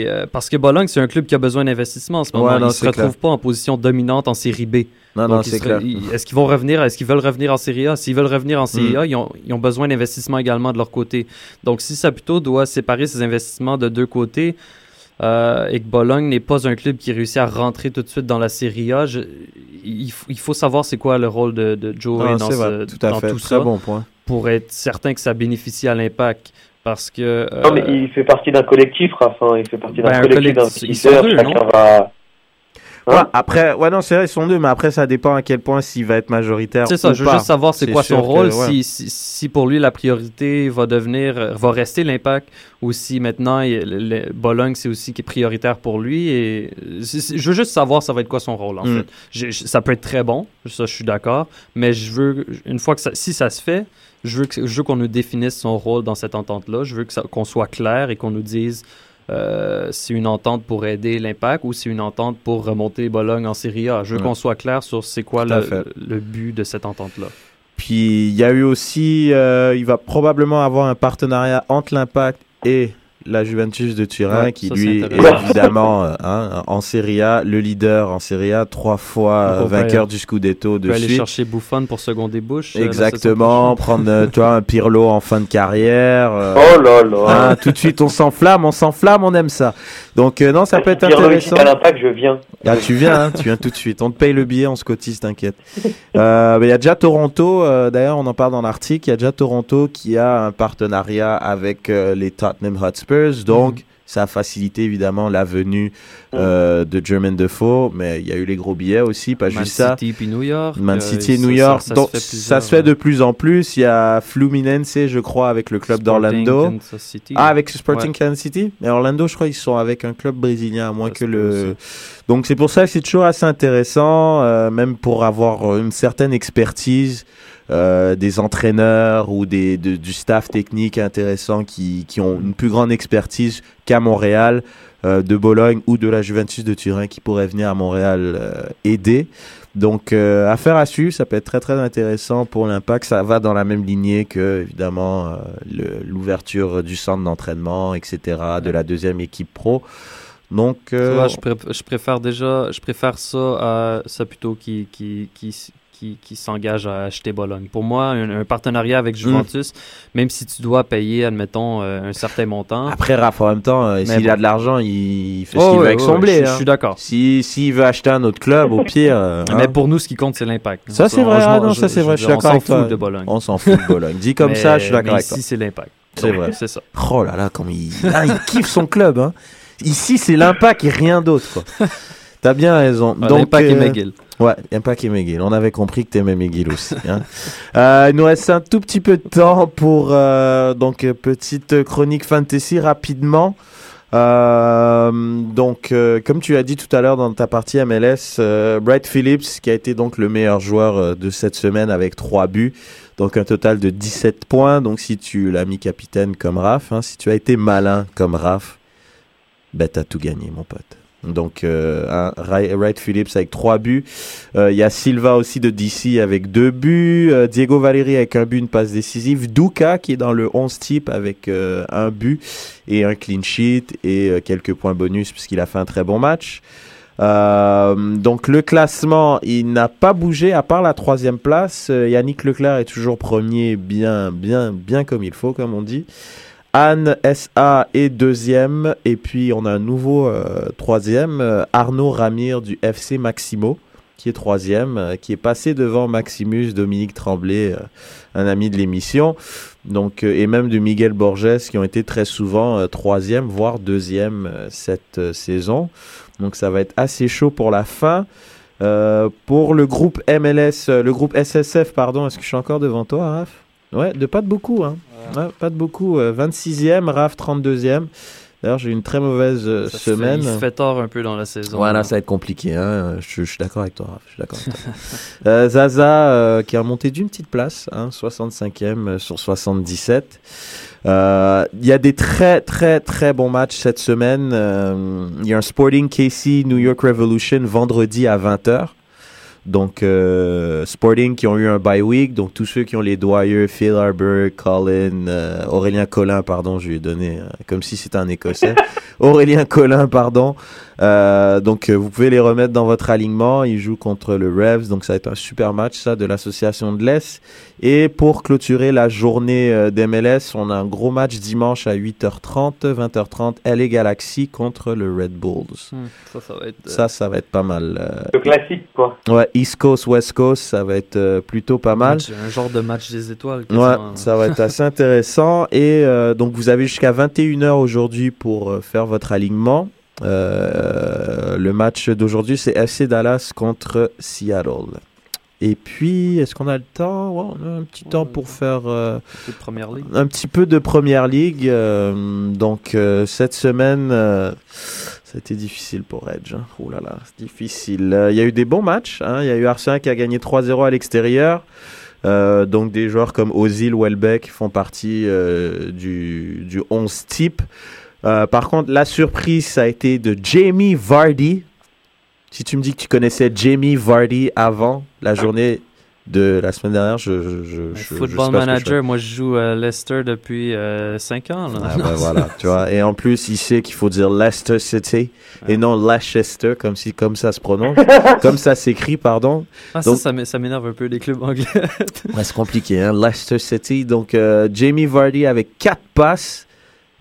et, euh, parce que Bologne, c'est un club qui a besoin d'investissement en ce moment. Ouais, non, il ne se c'est retrouve clair. pas en position dominante en série B. non, Donc, non, c'est clair. Est-ce qu'ils vont revenir? Est-ce qu'ils veulent revenir en Série A? S'ils veulent revenir en Série Mm. A, ils, ont, ils ont besoin d'investissement également de leur côté. Donc, si Saputo doit séparer ses investissements de deux côtés euh, et que Bologne n'est pas un club qui réussit à rentrer tout de suite dans la Série A, je- il, faut savoir c'est quoi le rôle de, de Joey Non, dans, c'est ce- vrai, tout à dans fait. tout Très ça bon point. pour être certain que ça bénéficie à l'impact. Parce que. euh, Non, mais il fait partie d'un collectif, Raph. hein. Il fait partie d'un Ben, collectif collectif, d'investisseurs. Chacun non? va. Ouais, Hein après, ouais, non, c'est vrai, ils sont deux, mais après, ça dépend à quel point s'il va être majoritaire. C'est ça, ou je veux pas. juste savoir c'est quoi son que, rôle, ouais. si, si, si pour lui la priorité va devenir, va rester l'impact, ou si maintenant il- le- Bologne c'est aussi qui est prioritaire pour lui. Et je veux juste savoir ça va être quoi son rôle en Mm. fait. Ça peut être très bon, ça je suis d'accord, mais je veux une fois que ça, si ça se fait, je veux qu'on nous définisse son rôle dans cette entente là. Je veux qu'on soit clair et qu'on nous dise. Euh, c'est une entente pour aider l'impact ou c'est une entente pour remonter Bologne en Série A. Je veux Ouais. qu'on soit clair sur c'est quoi le but de cette entente-là. Puis il y a eu aussi, euh, il va probablement avoir un partenariat entre l'Impact et la Juventus de Turin, Ouais, qui lui est évidemment euh, hein, en Serie A, le leader en Serie A, trois fois Donc, euh, vainqueur aller- du Scudetto de peut aller suite. chercher Buffon pour seconder Bush. euh, Exactement, prendre toi un Pirlo en fin de carrière. euh, Oh là là. hein, tout de suite, on s'enflamme, on s'enflamme, on aime ça. Donc euh, non, ça peut être intéressant. à l'impact, je viens. Ah, tu viens, hein, tu viens tout de suite. On te paye le billet, on se cotise, t'inquiète. Euh, Il y a déjà Toronto, euh, d'ailleurs, on en parle dans l'article. Il y a déjà Toronto qui a un partenariat avec euh, les Tottenham Hotspurs. Donc, ça a facilité évidemment la venue euh, de Jermaine Defoe. Mais il y a eu les gros billets aussi, pas. Man juste ça. City puis New York. Man euh, City et New York. Ça, Donc, se fait ça plusieurs, se fait de plus en plus. Il y a Fluminense, je crois, avec le club d'Orlando. Ah, avec Sporting Ouais. Kansas City Mais Orlando, je crois qu'ils sont avec un club brésilien, à moins que le. Donc, c'est pour ça que c'est toujours assez intéressant, euh, même pour avoir une certaine expertise euh, des entraîneurs ou des, de- du staff technique intéressant qui, qui ont une plus grande expertise qu'à Montréal, euh, de Bologne ou de la Juventus de Turin qui pourraient venir à Montréal euh, aider. Donc, affaire à suivre, ça peut être très très intéressant pour l'impact. Ça va dans la même lignée que, évidemment, l'ouverture du centre d'entraînement, etc., de la deuxième équipe pro. Donc, euh, vois, je, pré- je préfère déjà, je préfère ça à ça plutôt qui, qui, qui, qui, qui s'engage à acheter Bologne. Pour moi, un, un partenariat avec Juventus, même si tu dois payer, admettons, euh, un certain montant. après, Raph, en même temps, euh, s'il bon. a de l'argent, il fait ce Oh, qu'il veut avec ouais, son blé. je, je hein. suis d'accord. Si, s'il veut acheter un autre club, au pire. euh, hein. Mais pour nous, ce qui compte, c'est l'impact. Ça, c'est On- vrai, je ah non, ça, c'est vrai, je suis on d'accord s'en avec toi. fout de Bologne. On s'en fout de Bologne. Dit comme Mais- ça, je suis d'accord mais avec toi. Ici, c'est l'impact. C'est vrai. C'est ça. Oh là là, comme il, ah, il kiffe son club. Hein. Ici, c'est l'impact et rien d'autre. T'as bien raison. Donc, L'impact et euh, McGill. Ouais, Impact et McGill. On avait compris que t'aimais McGill aussi. Hein. Euh, il nous reste un tout petit peu de temps pour euh, donc euh, petite chronique fantasy rapidement. Euh, donc, euh, comme tu as dit tout à l'heure dans ta partie MLS, euh, Bright Phillips, qui a été donc le meilleur joueur de cette semaine avec 3 buts, donc un total de 17 points. Donc, si tu l'as mis capitaine comme Raph, hein, si tu as été malin comme Raph, ben t'as tout gagné, mon pote. Donc, euh, Wright Phillips avec 3 buts. Euh, Il y a Silva aussi de DC avec 2 buts. Euh, Diego Valeri avec un but, une passe décisive. Duca qui est dans le 11 type avec euh, un but et un clean sheet et quelques points bonus puisqu'il a fait un très bon match. Donc le classement, il n'a pas bougé à part la troisième place. Yannick Leclerc est toujours premier, bien, bien, bien comme il faut, comme on dit. Anne SA est deuxième et puis on a un nouveau euh, troisième, euh, Arnaud Ramir du FC Maximo qui est troisième, euh, qui est passé devant Maximus Dominique Tremblay, un ami de l'émission, donc et même de Miguel Borges, qui ont été très souvent troisième, voire deuxième cette saison. Donc ça va être assez chaud pour la fin. Pour le groupe MLS, le groupe SSF, pardon, est-ce que je suis encore devant toi, Raph? Ouais, de pas de beaucoup, hein. Ouais, pas de beaucoup. euh, 26e, Raph 32e. D'ailleurs, j'ai eu une très mauvaise euh, Ça se fait- semaine. il se fait tort un peu dans la saison. Voilà, là. ça va être compliqué. Hein. Je, je suis d'accord avec toi. Raph, Je suis d'accord avec toi. Euh, Zaza euh, qui a monté d'une petite place, hein, 65e euh, sur 77. Euh, Il y a des très très très bons matchs cette semaine. Euh, Il y a un Sporting KC New York Revolution vendredi à 20h. Donc euh, Sporting qui ont eu un bye week, donc tous ceux qui ont les Dwyer, Phil Arbor, Colin, euh, Aurélien Collin, pardon, je lui ai donné euh, comme si c'était un Écossais. Aurélien Collin, pardon. Euh, donc euh, vous pouvez les remettre dans votre alignement. Ils jouent contre le Revs, donc ça va être un super match ça de l'association de l'Est. Et pour clôturer la journée euh, d'MLS, on a un gros match dimanche à 8h30, 20h30, LA Galaxy contre le Red Bulls. Hmm, Ça, ça va être. euh, Ça, ça va être pas mal. euh, Le classique, quoi. Ouais, East Coast, West Coast, ça va être plutôt pas mal. match- un genre de match des étoiles. Ouais, quasiment. ça va être assez intéressant. Et euh, donc, vous avez jusqu'à 21h aujourd'hui pour faire votre alignement. Euh, le match d'aujourd'hui, c'est FC Dallas contre Seattle. Et puis, est-ce qu'on a le temps Ouais, On a un petit temps pour faire euh, Un ligue. petit peu de première ligue. euh, donc, euh, cette semaine, ça a été difficile pour Edge. Hein. Oh là là, c'est difficile. Il y a eu des bons matchs. hein. Il y a eu Arsenal qui a gagné 3-0 à l'extérieur. Donc des joueurs comme Ozil, Welbeck font partie du, du 11 type. Par contre, la surprise, ça a été de Jamie Vardy. Si tu me dis que tu connaissais Jamie Vardy avant la journée de la semaine dernière, je, je, je, Football je. Manager, moi je joue à Leicester depuis 5 ans. Là. Ah ben voilà, tu vois. Et en plus, il sait qu'il faut dire Leicester City et non Leicester, comme, si, comme ça se prononce, comme ça s'écrit, pardon. Ah, ça, Donc- ça m'é- ça m'énerve un peu les clubs anglais. Ouais, c'est compliqué, hein. Leicester City. Donc, euh, Jamie Vardy avec 4 passes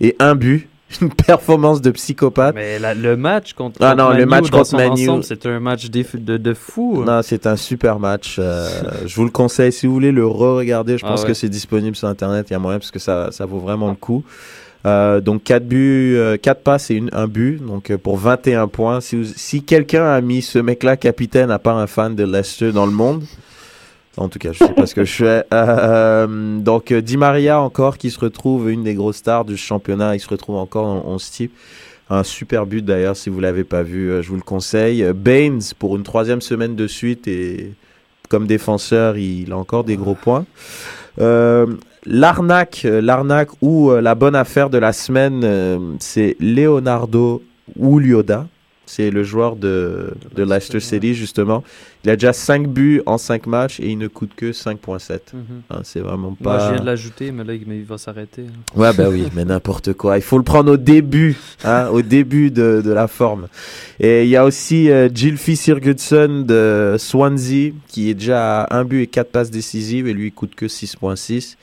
et un but. Une performance de psychopathe. Mais la- le match contre, Ah non, contre le Manu match contre Manu- c'était un match de, de, de fou. Non, c'est un super match. euh, je vous le conseille. Si vous voulez le re-regarder, je Ah pense ouais. que c'est disponible sur Internet. Il y a moyen parce que ça, ça vaut vraiment le coup. Euh, donc 4 buts, euh, 4 passes et une, un but. Donc euh, pour 21 points. Si, si quelqu'un a mis ce mec-là capitaine à part un fan de Leicester dans le monde, en tout cas, je sais pas ce que je fais. Euh, donc euh, Di Maria encore qui se retrouve une des grosses stars du championnat. Il se retrouve encore en 11 type. Un super but d'ailleurs, si vous l'avez pas vu, euh, je vous le conseille. Euh, Baines pour une troisième semaine de suite et comme défenseur, il a encore des gros points. Euh, l'arnaque, euh, l'arnaque ou euh, la bonne affaire de la semaine, euh, c'est Leonardo Ulioda. C'est le joueur de, de Leicester City, justement. Il a déjà 5 buts en 5 matchs et il ne coûte que 5.7. Mhm. Hein, c'est vraiment Moi, pas... je viens de l'ajouter, mais là, il va s'arrêter. hein. Ouais, bah oui, mais n'importe quoi. Il faut le prendre au début, hein, au début de, de la forme. Et il y a aussi euh, Sigurdsson de Swansea, qui est déjà à un but et quatre passes décisives, et lui, il coûte que 6.6.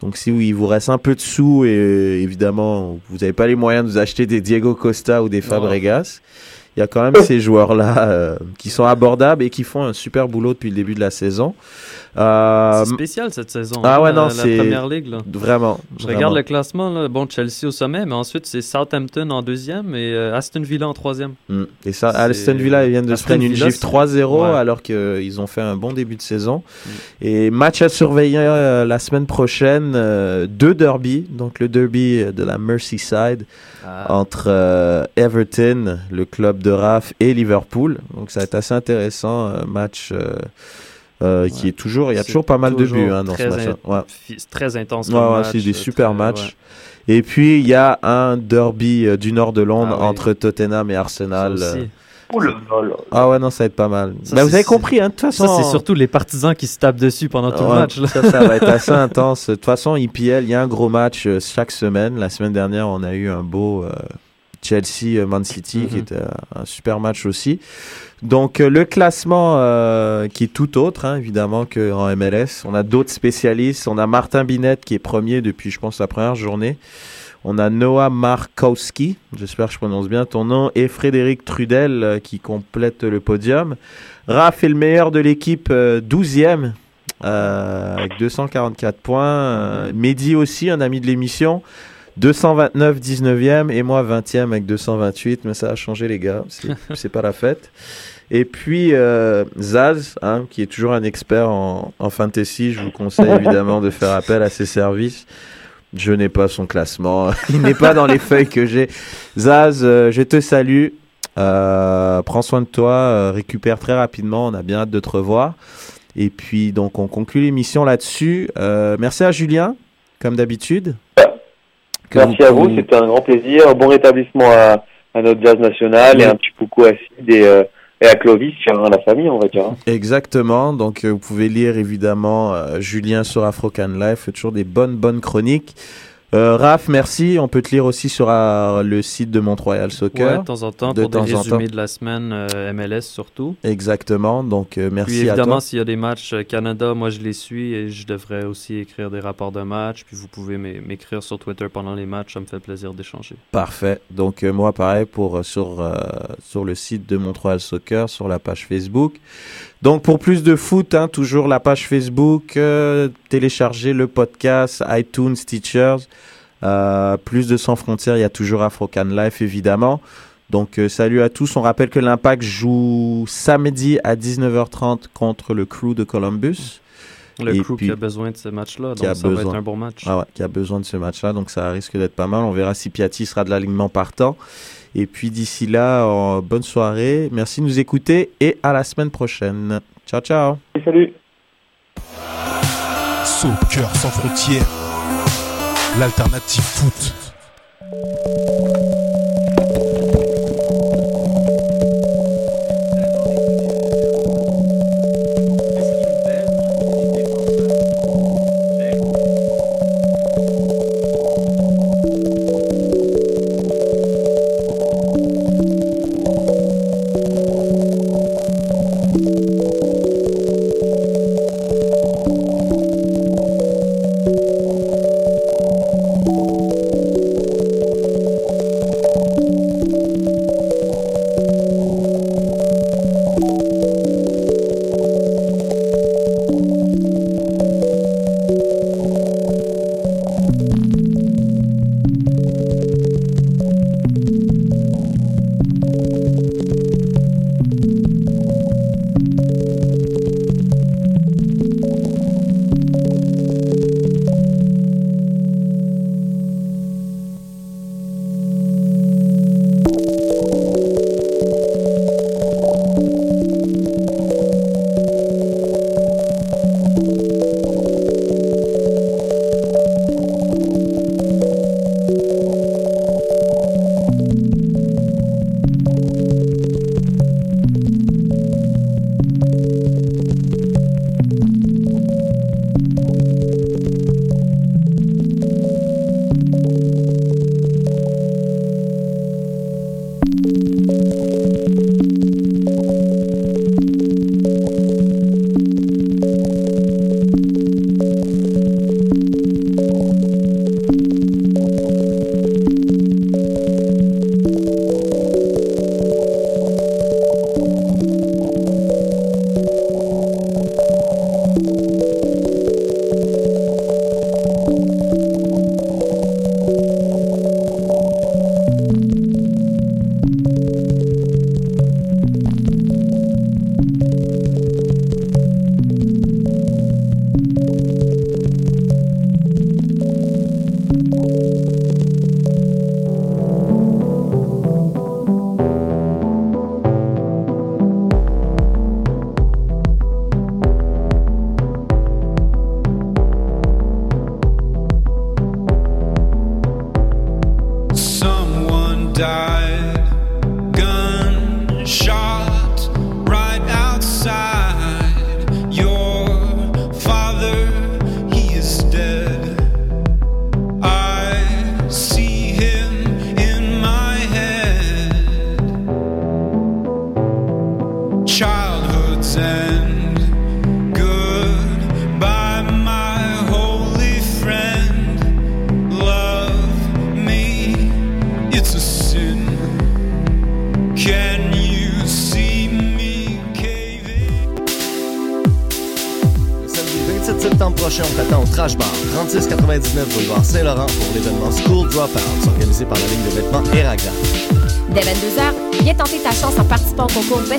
Donc, si il vous reste un peu de sous, et euh, évidemment, vous n'avez pas les moyens de vous acheter des Diego Costa ou des Fabregas, il y a quand même ces joueurs-là euh, qui sont abordables et qui font un super boulot depuis le début de la saison. Euh, C'est spécial cette saison. ah hein, ouais, non, la, c'est- première ligue. Là. Vraiment. Je vraiment. regarde le classement. Là. Bon, Chelsea au sommet, mais ensuite c'est Southampton en deuxième et euh, Aston Villa en troisième. Mm. Et ça, Aston Villa, ils viennent de se prendre une gifle c'est- 3-0 Ouais. alors qu'ils ont fait un bon début de saison. Mm. Et match à surveiller euh, la semaine prochaine, euh, deux derbies. Donc le derby de la Merseyside Ah. entre euh, Everton, le club de Raf, et Liverpool. Donc ça va être assez intéressant. euh, match euh, euh, qui est toujours, il y a toujours pas mal de buts hein, dans ce très match. Ouais. très intense. Ouais, c'est des super très- matchs. ouais. Et puis il y a un derby euh, du nord de Londres Ah oui. entre Tottenham et Arsenal. euh, là. Ah ouais, non, ça va être pas mal. Ça, Bah, vous avez compris, hein, de toute façon. Ça, c'est surtout les partisans qui se tapent dessus pendant tout Ouais, le match. Là. Ça, ça va être assez intense. De toute façon, IPL, il y a un gros match euh, chaque semaine. La semaine dernière, on a eu un beau euh, Chelsea-Man City qui Mhm. était un, super match aussi. Donc, euh, le classement euh, qui est tout autre, hein, évidemment, qu'en MLS. On a d'autres spécialistes. On a Martin Binette qui est premier depuis, je pense, la première journée. On a Noah Markowski, j'espère que je prononce bien ton nom, et Frédéric Trudel euh, qui complètent le podium. Raph est le meilleur de l'équipe, euh, 12e, euh, avec 244 points. Euh, Mehdi aussi, un ami de l'émission, 229, 19e, et moi 20e avec 228, mais ça a changé les gars, c'est pas la fête. Et puis euh, Zaz, hein, qui est toujours un expert en, en fantasy, je vous conseille évidemment de faire appel à ses services. Je n'ai pas son classement, il n'est pas dans les feuilles que j'ai. Zaz, euh, je te salue. Euh, prends soin de toi, récupère très rapidement, on a bien hâte de te revoir. Et puis donc on conclut l'émission là-dessus. Merci à Julien, comme d'habitude. Merci à vous, c'était un grand plaisir. Bon rétablissement à, à notre jazz national et un petit coucou à Sid et, euh, et à Clovis, sur la famille, on va dire. hein. Exactement. Donc, euh, vous pouvez lire évidemment euh, Julien sur Afrocan Life. Toujours des bonnes, bonnes chroniques. Euh, Raph, merci. On peut te lire aussi sur euh, le site de Mont-Royal Ouais, Soccer. de temps en temps, De pour temps des résumés temps. de la semaine euh, MLS surtout. Exactement. Donc, euh, merci Puis à évidemment, toi. s'il y a des matchs Canada, moi je les suis et je devrais aussi écrire des rapports de match. Puis vous pouvez m'é- m'écrire sur Twitter pendant les matchs, ça me fait plaisir d'échanger. Parfait. Donc, moi, pareil, pour, sur, sur le site de Mont-Royal Soccer, sur la page Facebook. Donc, pour plus de foot, hein, toujours la page Facebook, euh, téléchargez le podcast, iTunes, Teachers. Euh, plus de Sans Frontières, il y a toujours Afrocan Life, évidemment. Donc, euh, salut à tous. On rappelle que l'Impact joue samedi à 19h30 contre le Crew de Columbus. Le Et crew puis- qui a besoin de ce match-là, donc a ça va besoin. être un bon match. Ah ouais, qui a besoin de ce match-là, donc ça risque d'être pas mal. On verra si Piatti sera de l'alignement partant. Et puis d'ici là, euh, bonne soirée. Merci de nous écouter et à la semaine prochaine. Ciao, ciao. Salut Soccer sans frontières, l'alternative foot.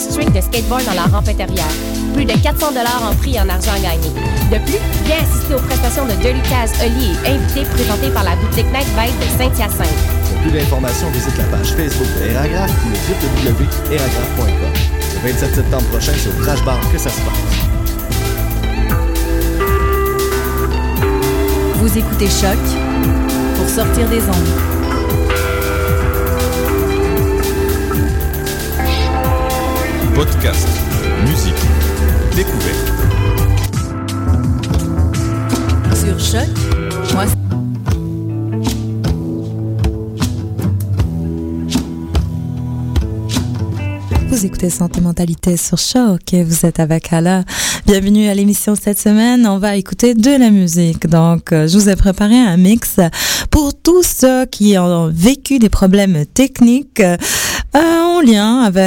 Trick de skateboard dans la rampe intérieure. Plus de 400 en prix et en argent gagné. De plus, viens assister aux prestations de Dirty Taz, Oli et invités présentés par la boutique Night Vibe de Saint-Hyacinthe. Pour plus d'informations, visite la page Facebook de Eragraph ou le www.eragraph.com. Le 27 septembre prochain, c'est au Trash Bar que ça se passe. Vous écoutez Choc pour sortir des ondes. Podcast, musique, découverte. Sur Choc, moi, Vous écoutez Santé Mentalité sur Choc et vous êtes avec Ala. Bienvenue à l'émission cette semaine. On va écouter de la musique. Donc, euh, je vous ai préparé un mix pour tous ceux qui ont vécu des problèmes techniques euh, en lien avec